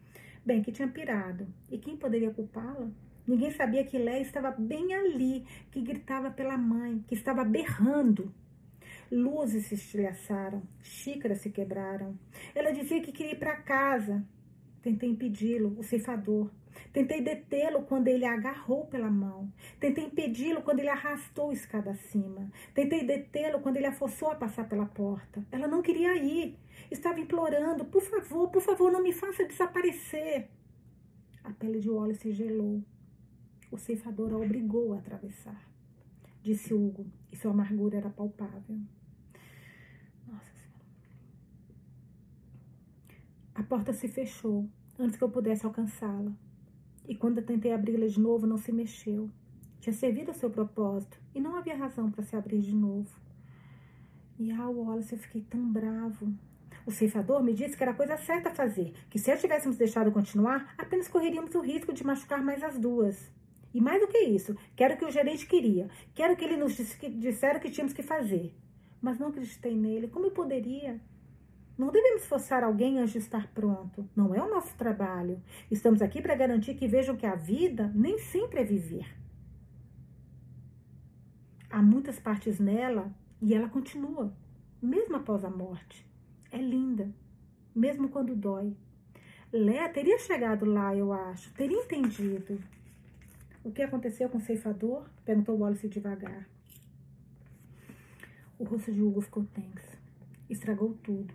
Bem, que tinha pirado. E quem poderia culpá-la? Ninguém sabia que Léa estava bem ali, que gritava pela mãe, que estava berrando. Luzes se estilhaçaram, xícaras se quebraram. Ela dizia que queria ir para casa. Tentei impedi-lo, o ceifador. Tentei detê-lo quando ele a agarrou pela mão. Tentei impedi-lo quando ele arrastou a escada acima. Tentei detê-lo quando ele a forçou a passar pela porta. Ela não queria ir. Estava implorando: por favor, por favor, não me faça desaparecer. A pele de Wallace gelou. O ceifador a obrigou a atravessar. Disse Hugo, e sua amargura era palpável. Nossa Senhora. A porta se fechou antes que eu pudesse alcançá-la. E quando eu tentei abri-la de novo, não se mexeu. Tinha servido ao seu propósito e não havia razão para se abrir de novo. E ah, Wallace, eu fiquei tão bravo. O ceifador me disse que era a coisa certa a fazer, que se eu tivéssemos deixado continuar, apenas correríamos o risco de machucar mais as duas. E mais do que isso, quero que o gerente queria, quero que ele nos dissera o que tínhamos que fazer. Mas não acreditei nele. Como eu poderia? Não devemos forçar alguém de estar pronto. Não é o nosso trabalho. Estamos aqui para garantir que vejam que a vida nem sempre é viver. Há muitas partes nela e ela continua, mesmo após a morte. É linda, mesmo quando dói. Léa teria chegado lá, eu acho, teria entendido. O que aconteceu com o ceifador? Perguntou Wallace devagar. O rosto de Hugo ficou tenso. Estragou tudo.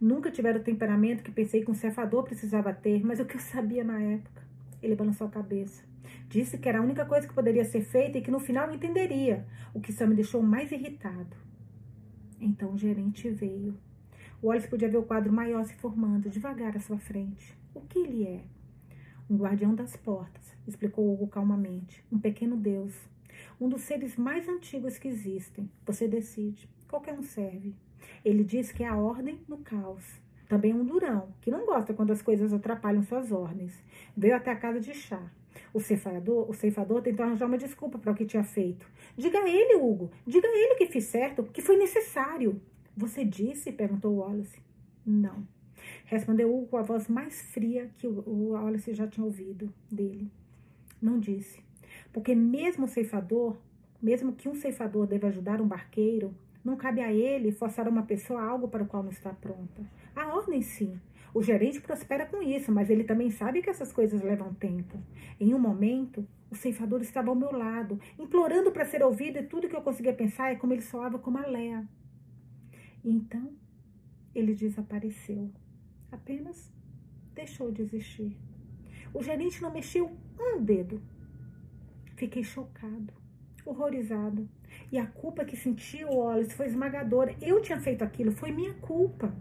Nunca tiveram o temperamento que pensei que um cefador precisava ter, mas o que eu sabia na época? Ele balançou a cabeça. Disse que era a única coisa que poderia ser feita e que no final entenderia, o que só me deixou mais irritado. Então o gerente veio. Wallace podia ver o quadro maior se formando, devagar à sua frente. O que ele é? Um guardião das portas, explicou Hugo calmamente. Um pequeno deus. Um dos seres mais antigos que existem. Você decide. Qualquer um serve. Ele diz que é a ordem no caos. Também um durão, que não gosta quando as coisas atrapalham suas ordens. Veio até a casa de chá. O ceifador, o ceifador tentou arranjar uma desculpa para o que tinha feito. Diga a ele, Hugo. Diga a ele que fiz certo, que foi necessário. Você disse? perguntou Wallace. Não. Respondeu Hugo com a voz mais fria que o Wallace já tinha ouvido dele. Não disse. Porque mesmo o ceifador, mesmo que um ceifador deva ajudar um barqueiro, não cabe a ele forçar uma pessoa a algo para o qual não está pronta. A ordem, sim. O gerente prospera com isso, mas ele também sabe que essas coisas levam tempo. Em um momento, o ceifador estava ao meu lado, implorando para ser ouvido, e tudo que eu conseguia pensar é como ele soava como a Léa. E então, ele desapareceu. Apenas deixou de existir. O gerente não mexeu um dedo. Fiquei chocado. Horrorizado. E a culpa que sentiu o Wallace foi esmagadora. Eu tinha feito aquilo, foi minha culpa.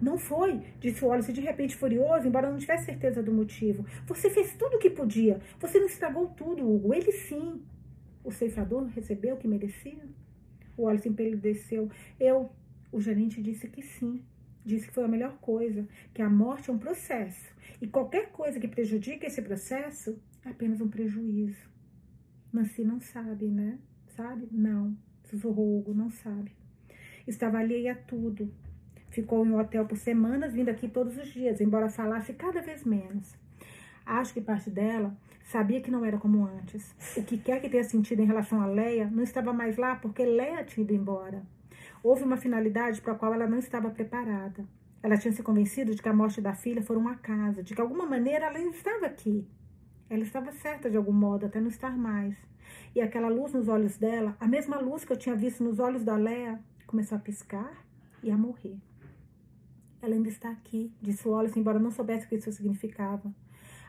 Não foi, disse o Wallace de repente furioso, embora não tivesse certeza do motivo. Você fez tudo o que podia. Você não estragou tudo, Hugo. Ele sim. O ceifador recebeu o que merecia? Wallace empelideceu. Eu, o gerente disse que sim. Disse que foi a melhor coisa, que a morte é um processo. E qualquer coisa que prejudique esse processo é apenas um prejuízo. Nancy não sabe, né? Sabe? Não. Sussurrou Hugo, não sabe. Estava alheia a tudo. Ficou em um hotel por semanas, vindo aqui todos os dias, embora falasse cada vez menos. Acho que parte dela sabia que não era como antes. O que quer que tenha sentido em relação a Leia não estava mais lá porque Leia tinha ido embora. Houve uma finalidade para a qual ela não estava preparada. Ela tinha se convencido de que a morte da filha foi um acaso, de que alguma maneira ela estava aqui. Ela estava certa de algum modo, até não estar mais. E aquela luz nos olhos dela, a mesma luz que eu tinha visto nos olhos da Léa, começou a piscar e a morrer. Ela ainda está aqui, disse Wallace, embora não soubesse o que isso significava.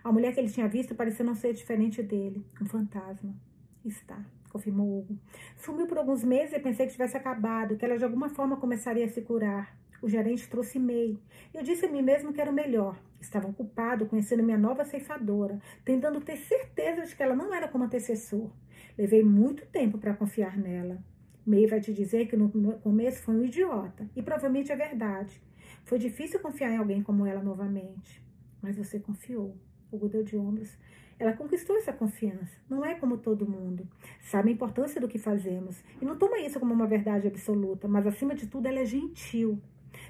A mulher que ele tinha visto parecia não ser diferente dele, um fantasma. Está, confirmou Hugo. Sumiu por alguns meses e pensei que tivesse acabado, que ela de alguma forma começaria a se curar. O gerente trouxe e-mail. Eu disse a mim mesmo que era o melhor. Estava ocupado conhecendo minha nova ceifadora, tentando ter certeza de que ela não era como antecessor. Levei muito tempo para confiar nela. May vai te dizer que no começo foi um idiota, e provavelmente é verdade. Foi difícil confiar em alguém como ela novamente. Mas você confiou. O deu de ombros. Ela conquistou essa confiança. Não é como todo mundo. Sabe a importância do que fazemos. E não toma isso como uma verdade absoluta, mas acima de tudo ela é gentil.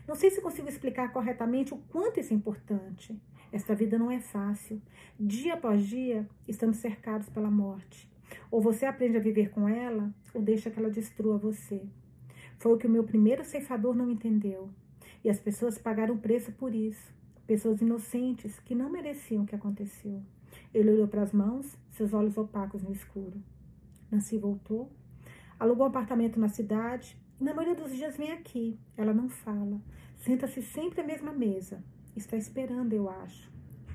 Não sei se consigo explicar corretamente o quanto isso é importante. Esta vida não é fácil. Dia após dia, estamos cercados pela morte. Ou você aprende a viver com ela, ou deixa que ela destrua você. Foi o que o meu primeiro ceifador não entendeu. E as pessoas pagaram preço por isso. Pessoas inocentes que não mereciam o que aconteceu. Ele olhou para as mãos, seus olhos opacos no escuro. Nancy voltou, alugou um apartamento na cidade na maioria dos dias vem aqui. Ela não fala. Senta-se sempre à mesma mesa. Está esperando, eu acho.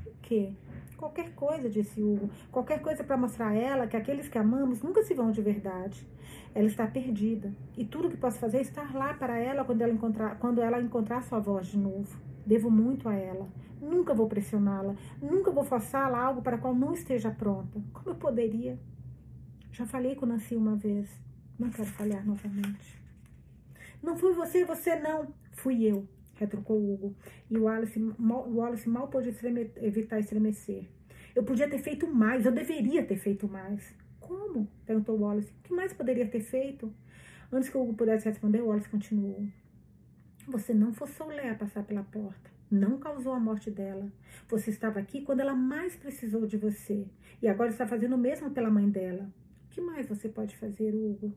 O quê? Qualquer coisa, disse Hugo. Qualquer coisa para mostrar a ela que aqueles que amamos nunca se vão de verdade. Ela está perdida. E tudo que posso fazer é estar lá para ela quando ela encontrar, quando ela encontrar sua voz de novo. Devo muito a ela. Nunca vou pressioná-la. Nunca vou forçá-la algo para qual não esteja pronta. Como eu poderia? Já falei com Nancy uma vez. Não quero falhar novamente. Não fui você, você não. Fui eu retrucou Hugo. E o Wallace mal, o Wallace mal pôde evitar estremecer. Eu podia ter feito mais, eu deveria ter feito mais. Como? perguntou Wallace. O que mais poderia ter feito? Antes que Hugo pudesse responder, Wallace continuou. Você não forçou Léa a passar pela porta. Não causou a morte dela. Você estava aqui quando ela mais precisou de você. E agora está fazendo o mesmo pela mãe dela. O que mais você pode fazer, Hugo?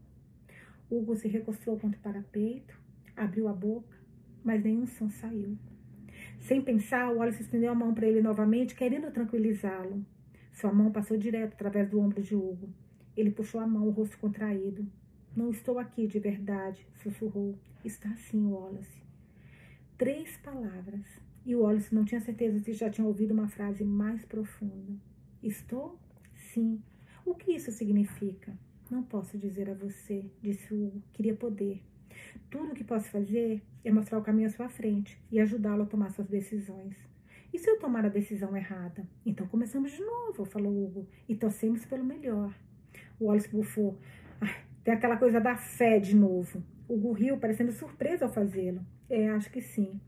Hugo se recostou contra o parapeito, abriu a boca mas nenhum som saiu. Sem pensar, Wallace estendeu a mão para ele novamente, querendo tranquilizá-lo. Sua mão passou direto através do ombro de Hugo. Ele puxou a mão, o rosto contraído. Não estou aqui de verdade, sussurrou. Está sim, Wallace. Três palavras. E Wallace não tinha certeza se já tinha ouvido uma frase mais profunda. Estou? Sim. O que isso significa? Não posso dizer a você, disse Hugo. Queria poder. Tudo o que posso fazer é mostrar o caminho à sua frente e ajudá-lo a tomar suas decisões. E se eu tomar a decisão errada? Então começamos de novo, falou Hugo, e torcemos pelo melhor. O Wallace bufou. Ah, tem aquela coisa da fé de novo. Hugo riu, parecendo surpreso ao fazê-lo. É, acho que sim.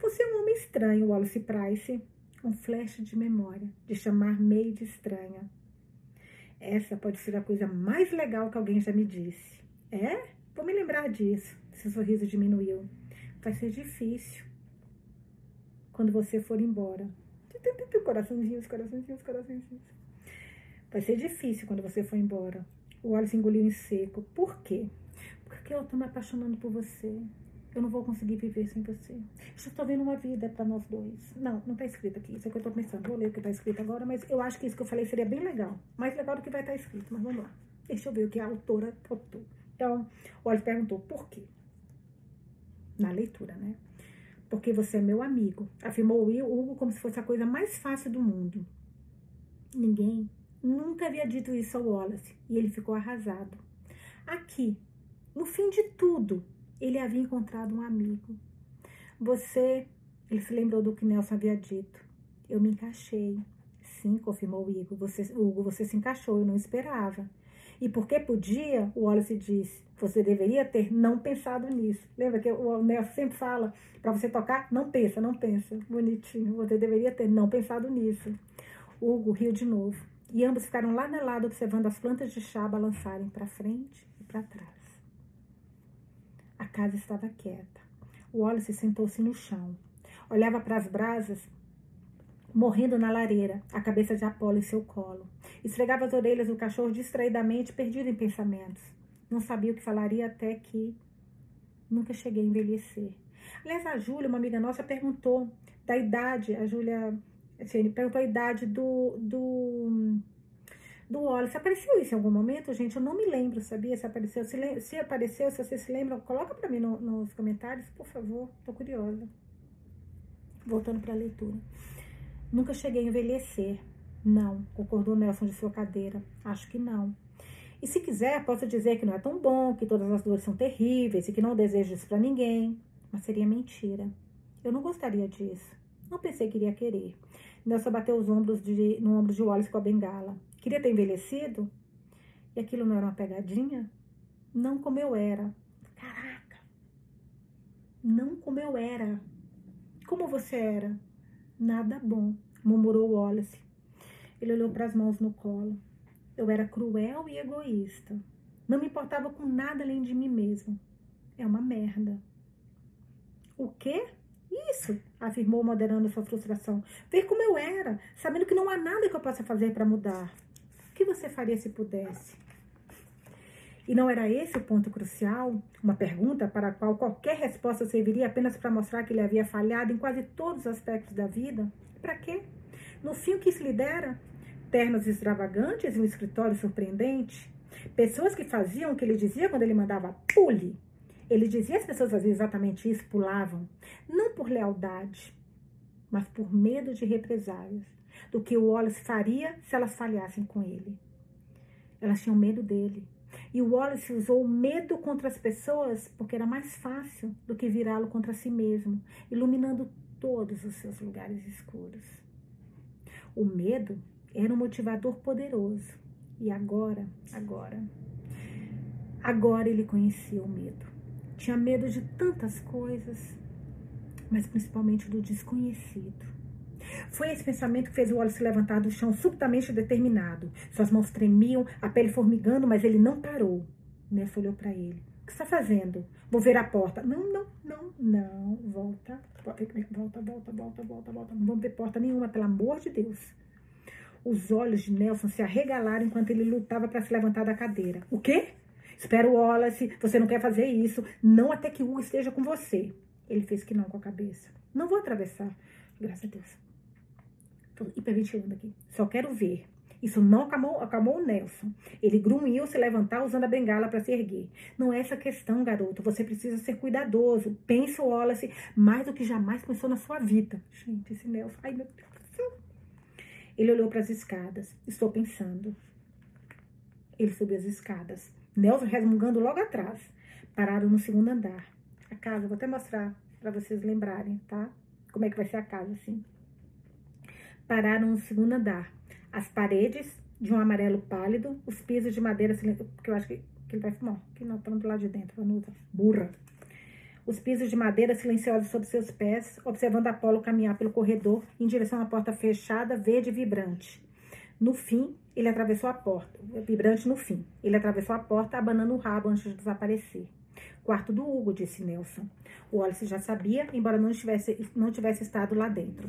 Você é um homem estranho, Wallace Price. Um flash de memória, de chamar May de estranha. Essa pode ser a coisa mais legal que alguém já me disse. É? Vou me lembrar disso. Seu sorriso diminuiu. Vai ser difícil quando você for embora. Coraçãozinhos, coraçãozinhos, coraçãozinhos. Vai ser difícil quando você for embora. O Wallace engoliu em seco. Por quê? Porque eu tô me apaixonando por você. Eu não vou conseguir viver sem você. Eu já estou vendo uma vida para nós dois. Não, não está escrito aqui. Isso é o que eu estou pensando. Vou ler o que está escrito agora, mas eu acho que isso que eu falei seria bem legal. Mais legal do que vai estar tá escrito. Mas vamos lá. Deixa eu ver o que a autora botou. Então, Oliver perguntou por quê? Na leitura, né? Porque você é meu amigo, afirmou o Hugo como se fosse a coisa mais fácil do mundo. Ninguém nunca havia dito isso ao Wallace e ele ficou arrasado. Aqui, no fim de tudo, ele havia encontrado um amigo. Você, ele se lembrou do que Nelson havia dito. Eu me encaixei. Sim, confirmou Hugo. Você, Hugo, você se encaixou, eu não esperava. E porque podia, o Wallace disse, você deveria ter não pensado nisso. Lembra que o Nelson sempre fala, para você tocar, não pensa, não pensa. Bonitinho, você deveria ter não pensado nisso. Hugo riu de novo. E ambos ficaram lá na lado observando as plantas de chá balançarem para frente e para trás. Casa estava quieta. O Wallace sentou-se no chão. Olhava para as brasas morrendo na lareira, a cabeça de Apolo em seu colo. Esfregava as orelhas do cachorro distraidamente, perdido em pensamentos. Não sabia o que falaria até que nunca cheguei a envelhecer. Aliás, a Júlia, uma amiga nossa, perguntou da idade, a Júlia perguntou a idade do, do, do Wallace. Apareceu isso em algum momento, gente? Eu não me lembro, sabia? Se apareceu. Se, se apareceu, se vocês se lembram, coloca para mim no, nos comentários, por favor. Tô curiosa. Voltando para a leitura. Nunca cheguei a envelhecer. Não, concordou Nelson de sua cadeira. Acho que não. E se quiser, posso dizer que não é tão bom, que todas as dores são terríveis e que não desejo isso para ninguém. Mas seria mentira. Eu não gostaria disso. Não pensei que iria querer. Nelson bateu os ombros de, no ombro de Wallace com a bengala. Queria ter envelhecido? E aquilo não era uma pegadinha? Não como eu era. Caraca! Não como eu era. Como você era? Nada bom, murmurou Wallace. Ele olhou para as mãos no colo. Eu era cruel e egoísta. Não me importava com nada além de mim mesmo. É uma merda. O quê? Isso, afirmou, moderando sua frustração. Ver como eu era, sabendo que não há nada que eu possa fazer para mudar. Que você faria se pudesse? E não era esse o ponto crucial? Uma pergunta para a qual qualquer resposta serviria apenas para mostrar que ele havia falhado em quase todos os aspectos da vida? Para quê? No fim, o que se lhe dera? Ternos extravagantes e um escritório surpreendente? Pessoas que faziam o que ele dizia quando ele mandava pule. Ele dizia as pessoas faziam exatamente isso, pulavam. Não por lealdade, mas por medo de represálias. Do que o Wallace faria se elas falhassem com ele. Elas tinham medo dele e o Wallace usou o medo contra as pessoas porque era mais fácil do que virá-lo contra si mesmo, iluminando todos os seus lugares escuros. O medo era um motivador poderoso. E agora, agora, agora ele conhecia o medo. Tinha medo de tantas coisas, mas principalmente do desconhecido. Foi esse pensamento que fez o Wallace levantar do chão subitamente determinado. Suas mãos tremiam, a pele formigando, mas ele não parou. Nessa olhou para ele. O que está fazendo? Vou ver a porta. Não, não, não, não. Volta. Volta, volta, volta, volta, volta. Não vamos ver porta nenhuma, pelo amor de Deus. Os olhos de Nelson se arregalaram enquanto ele lutava para se levantar da cadeira. O quê? Espera o Wallace, você não quer fazer isso. Não até que Hugo esteja com você. Ele fez que não com a cabeça. Não vou atravessar. Graças a Deus. Tô hiperventilando aqui. Só quero ver. Isso não acalmou, acalmou o Nelson. Ele grunhiu se levantar usando a bengala para se erguer. Não é essa questão, garoto. Você precisa ser cuidadoso. Pensa, Wallace, mais do que jamais pensou na sua vida. Gente, esse Nelson. Ai, meu Deus do céu. Ele olhou para as escadas. Estou pensando. Ele subiu as escadas. Nelson resmungando logo atrás. Pararam no segundo andar. A casa, vou até mostrar para vocês lembrarem, tá? Como é que vai ser a casa, assim pararam no segundo andar. As paredes de um amarelo pálido, os pisos de madeira porque eu acho que, que ele vai fumar, que não, estão do lado de dentro, Vanusa, burra. Os pisos de madeira silenciosos sob seus pés, observando Apolo caminhar pelo corredor em direção à porta fechada, verde e vibrante. No fim, ele atravessou a porta, vibrante no fim. Ele atravessou a porta, abanando o rabo antes de desaparecer. Quarto do Hugo, disse Nelson. O Wallace já sabia, embora não tivesse, não tivesse estado lá dentro.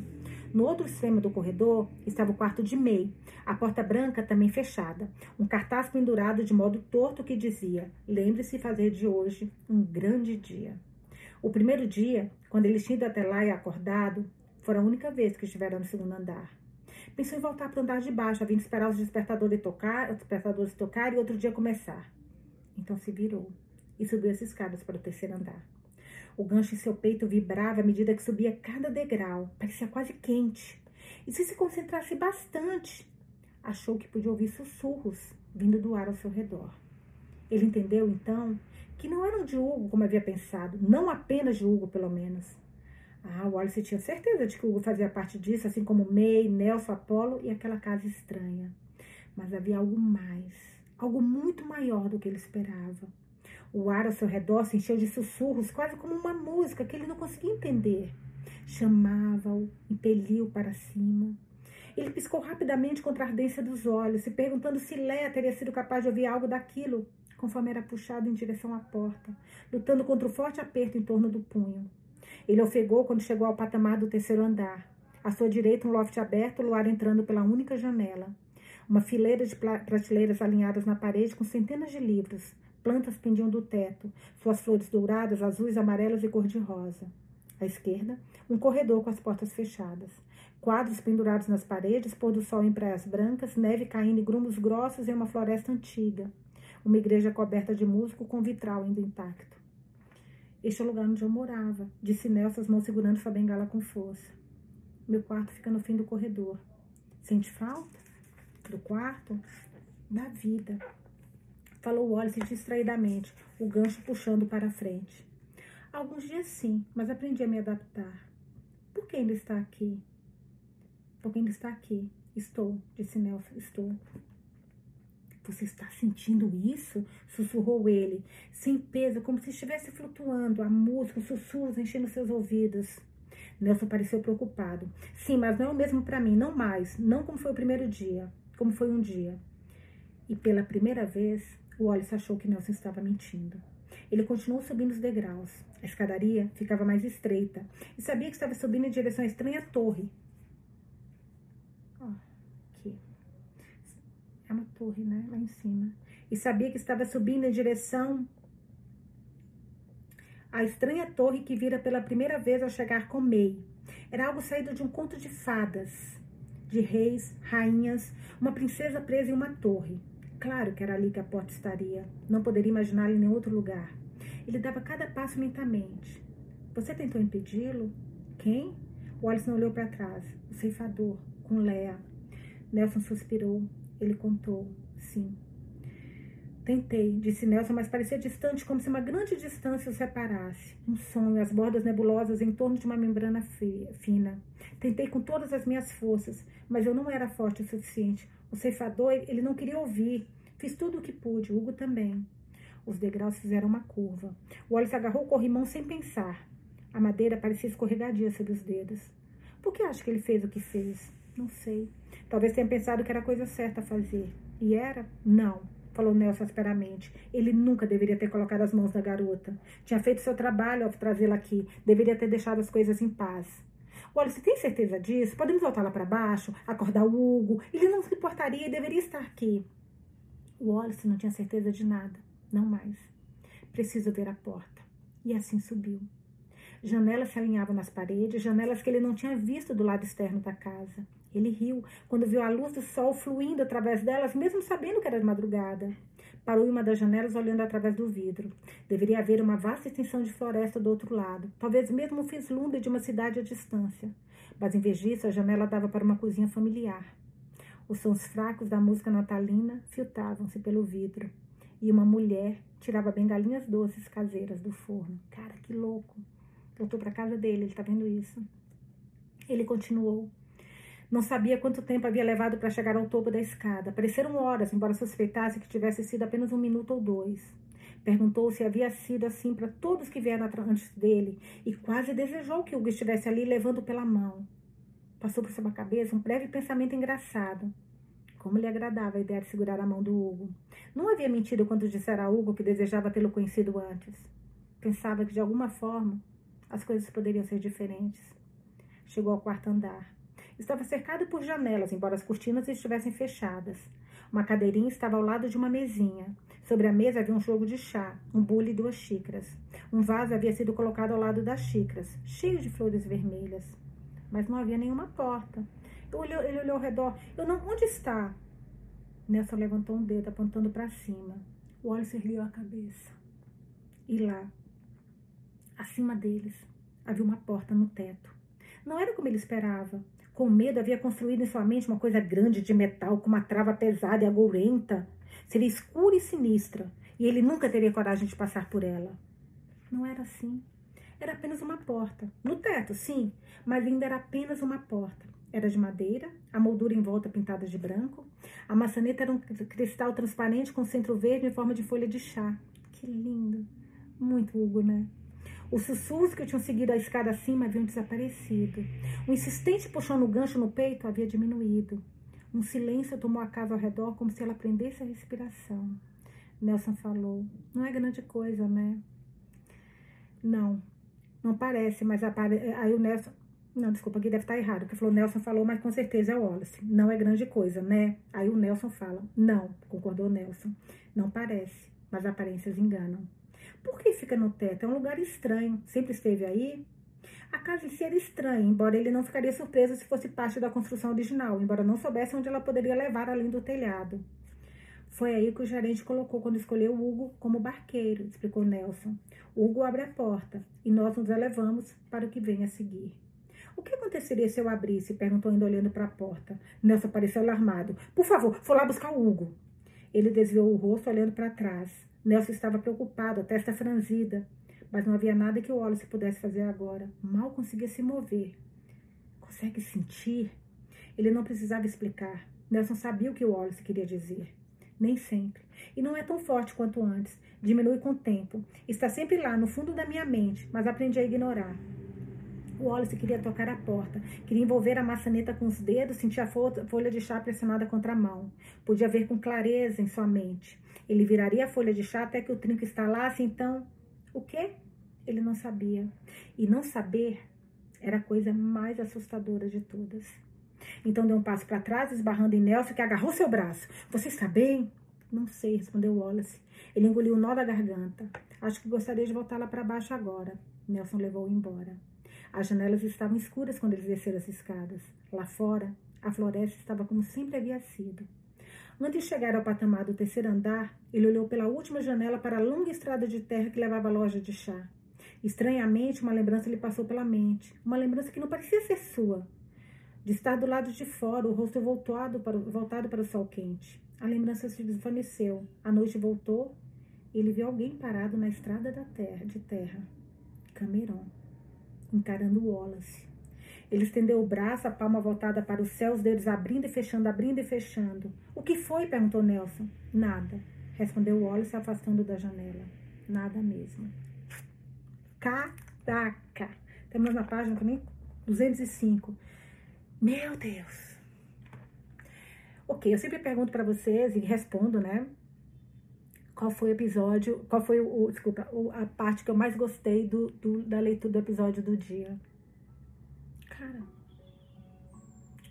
No outro extremo do corredor estava o quarto de May, a porta branca também fechada, um cartaz pendurado de modo torto que dizia: Lembre-se fazer de hoje um grande dia. O primeiro dia, quando eles tinham ido até lá e acordado, foi a única vez que estiveram no segundo andar. Pensou em voltar para o andar de baixo, havendo esperar os despertadores tocar, os despertadores tocar e outro dia começar. Então se virou e subiu as escadas para o terceiro andar. O gancho em seu peito vibrava à medida que subia cada degrau, parecia quase quente. E se se concentrasse bastante, achou que podia ouvir sussurros vindo do ar ao seu redor. Ele entendeu, então, que não eram de Hugo como havia pensado, não apenas de Hugo, pelo menos. Ah, o Wallace tinha certeza de que Hugo fazia parte disso, assim como May, Nelson, Apolo e aquela casa estranha. Mas havia algo mais, algo muito maior do que ele esperava. O ar ao seu redor se encheu de sussurros, quase como uma música que ele não conseguia entender. Chamava-o, impeliu para cima. Ele piscou rapidamente contra a ardência dos olhos, se perguntando se Léa teria sido capaz de ouvir algo daquilo, conforme era puxado em direção à porta, lutando contra o forte aperto em torno do punho. Ele ofegou quando chegou ao patamar do terceiro andar. À sua direita, um loft aberto, o luar entrando pela única janela. Uma fileira de prateleiras alinhadas na parede com centenas de livros. Plantas pendiam do teto, suas flores douradas, azuis, amarelas e cor-de-rosa. À esquerda, um corredor com as portas fechadas. Quadros pendurados nas paredes, pôr do sol em praias brancas, neve caindo em grumos grossos em uma floresta antiga. Uma igreja coberta de musgo com vitral ainda intacto. Este é o lugar onde eu morava, disse Nelson, as mãos segurando sua bengala com força. Meu quarto fica no fim do corredor. Sente falta? Do quarto? Da vida falou Wallace distraidamente, o gancho puxando para a frente. Alguns dias sim, mas aprendi a me adaptar. Por que ainda está aqui? Porque ainda está aqui. Estou, disse Nelson, estou. Você está sentindo isso? Sussurrou ele, sem peso, como se estivesse flutuando, a música, os sussurros enchendo seus ouvidos. Nelson pareceu preocupado. Sim, mas não é o mesmo para mim, não mais, não como foi o primeiro dia, como foi um dia. E pela primeira vez, Wallace achou que Nelson estava mentindo. Ele continuou subindo os degraus. A escadaria ficava mais estreita e sabia que estava subindo em direção à estranha torre. Oh, aqui. É uma torre, né? Lá em cima. E sabia que estava subindo em direção à estranha torre que vira pela primeira vez ao chegar com May. Era algo saído de um conto de fadas, de reis, rainhas, uma princesa presa em uma torre. Claro que era ali que a porta estaria. Não poderia imaginá-la em nenhum outro lugar. Ele dava cada passo lentamente. Você tentou impedi-lo? Quem? Wallace não olhou para trás. O ceifador, com Lea. Nelson suspirou. Ele contou. Sim. Tentei, disse Nelson, mas parecia distante, como se uma grande distância o separasse. Um sonho, as bordas nebulosas em torno de uma membrana fina. Tentei com todas as minhas forças, mas eu não era forte o suficiente. O ceifador, ele não queria ouvir. Fiz tudo o que pude, Hugo também. Os degraus fizeram uma curva. O Wallace agarrou o corrimão sem pensar. A madeira parecia escorregadia sob os dedos. Por que acha que ele fez o que fez? Não sei. Talvez tenha pensado que era a coisa certa a fazer. E era? Não, falou Nelson asperamente. Ele nunca deveria ter colocado as mãos na garota. Tinha feito seu trabalho ao trazê-la aqui. Deveria ter deixado as coisas em paz. Olha, você tem certeza disso? Podemos voltar lá para baixo, acordar o Hugo. Ele não se importaria e deveria estar aqui. O Wallace não tinha certeza de nada. Não mais. Preciso ver a porta. E assim subiu. Janelas se alinhavam nas paredes, janelas que ele não tinha visto do lado externo da casa. Ele riu quando viu a luz do sol fluindo através delas, mesmo sabendo que era de madrugada. Parou em uma das janelas olhando através do vidro. Deveria haver uma vasta extensão de floresta do outro lado, talvez mesmo o vislumbre de uma cidade à distância. Mas em vez disso, a janela dava para uma cozinha familiar. Os sons fracos da música natalina filtravam-se pelo vidro. E uma mulher tirava bengalinhas doces caseiras do forno. Cara, que louco. Voltou para casa dele, ele está vendo isso. Ele continuou. Não sabia quanto tempo havia levado para chegar ao topo da escada. Pareceram horas, embora suspeitasse que tivesse sido apenas um minuto ou dois. Perguntou se havia sido assim para todos que vieram antes dele e quase desejou que Hugo estivesse ali levando pela mão. Passou por sua cabeça um breve pensamento engraçado. Como lhe agradava a ideia de segurar a mão do Hugo. Não havia mentido quando dissera a Hugo que desejava tê-lo conhecido antes. Pensava que, de alguma forma, as coisas poderiam ser diferentes. Chegou ao quarto andar. Estava cercado por janelas, embora as cortinas estivessem fechadas. Uma cadeirinha estava ao lado de uma mesinha. Sobre a mesa havia um jogo de chá, um bule e duas xícaras. Um vaso havia sido colocado ao lado das xícaras, cheio de flores vermelhas. Mas não havia nenhuma porta. Olhou, ele olhou ao redor. Eu não. Onde está? Nelson levantou um dedo, apontando para cima. O Wallace ergueu a cabeça. E lá, acima deles, havia uma porta no teto. Não era como ele esperava. Com medo, havia construído em sua mente uma coisa grande de metal, com uma trava pesada e agourenta. Seria escura e sinistra, e ele nunca teria coragem de passar por ela. Não era assim. Era apenas uma porta. No teto, sim, mas ainda era apenas uma porta. Era de madeira, a moldura em volta pintada de branco. A maçaneta era um cristal transparente com centro verde em forma de folha de chá. Que lindo. Muito Hugo, né? Os sussurros que tinham seguido a escada acima haviam desaparecido. O insistente puxão no gancho no peito havia diminuído. Um silêncio tomou a casa ao redor como se ela prendesse a respiração. Nelson falou: Não é grande coisa, né? Não, não parece, mas apare... aí o Nelson. Não, desculpa, aqui deve estar errado. Que falou, Nelson falou, mas com certeza é o Wallace. Não é grande coisa, né? Aí o Nelson fala, não, concordou o Nelson. Não parece, mas aparências enganam. Por que fica no teto? É um lugar estranho. Sempre esteve aí? A casa em si era estranha, embora ele não ficaria surpreso se fosse parte da construção original, embora não soubesse onde ela poderia levar além do telhado. Foi aí que o gerente colocou quando escolheu Hugo como barqueiro, explicou Nelson. Hugo abre a porta e nós nos elevamos para o que vem a seguir. O que aconteceria se eu abrisse? perguntou ainda olhando para a porta. Nelson pareceu alarmado. Por favor, vou lá buscar o Hugo. Ele desviou o rosto olhando para trás. Nelson estava preocupado, a testa franzida. Mas não havia nada que o Wallace pudesse fazer agora. Mal conseguia se mover. Consegue sentir? Ele não precisava explicar. Nelson sabia o que o Wallace queria dizer. Nem sempre. E não é tão forte quanto antes. Diminui com o tempo. Está sempre lá, no fundo da minha mente, mas aprendi a ignorar. Wallace queria tocar a porta, queria envolver a maçaneta com os dedos, sentir a folha de chá pressionada contra a mão. Podia ver com clareza em sua mente. Ele viraria a folha de chá até que o trinco estalasse, então. O quê? Ele não sabia. E não saber era a coisa mais assustadora de todas. Então deu um passo para trás, esbarrando em Nelson, que agarrou seu braço. Você está bem? Não sei, respondeu Wallace. Ele engoliu o nó da garganta. Acho que gostaria de voltar lá para baixo agora. Nelson levou-o embora. As janelas estavam escuras quando eles desceram as escadas. Lá fora, a floresta estava como sempre havia sido. Antes de chegar ao patamar do terceiro andar, ele olhou pela última janela para a longa estrada de terra que levava à loja de chá. Estranhamente, uma lembrança lhe passou pela mente. Uma lembrança que não parecia ser sua. De estar do lado de fora, o rosto voltado para, voltado para o sol quente. A lembrança se desvaneceu. A noite voltou e ele viu alguém parado na estrada da terra, de terra. Cameron, encarando Wallace. Ele estendeu o braço, a palma voltada para o céu, os dedos abrindo e fechando, abrindo e fechando. O que foi? perguntou Nelson. Nada, respondeu Wallace, afastando da janela. Nada mesmo. Caraca! Temos na página também 205. Meu Deus! Ok, eu sempre pergunto para vocês e respondo, né? Qual foi o episódio, qual foi o, desculpa, a parte que eu mais gostei do, do, da leitura do episódio do dia? Cara,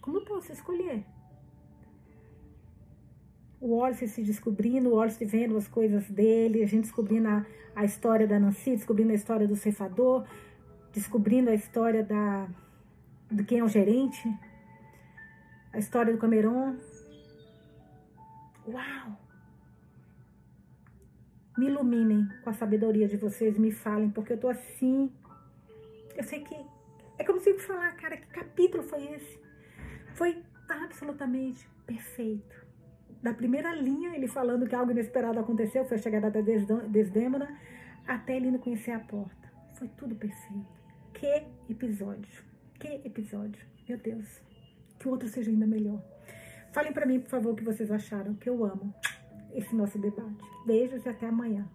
como eu posso escolher? O Wallace se descobrindo, o Wallace vendo as coisas dele, a gente descobrindo a, a história da Nancy, descobrindo a história do cefador, descobrindo a história da, de quem é o gerente, a história do Cameron. Uau! Me iluminem com a sabedoria de vocês, me falem, porque eu tô assim. Eu sei que é como se eu falar, cara, que capítulo foi esse? Foi absolutamente perfeito. Da primeira linha, ele falando que algo inesperado aconteceu, foi a chegada da Desdêmona, até ele não conhecer a porta. Foi tudo perfeito. Que episódio. Que episódio. Meu Deus. Que o outro seja ainda melhor. Falem para mim, por favor, o que vocês acharam, que eu amo esse nosso debate. Beijos e até amanhã.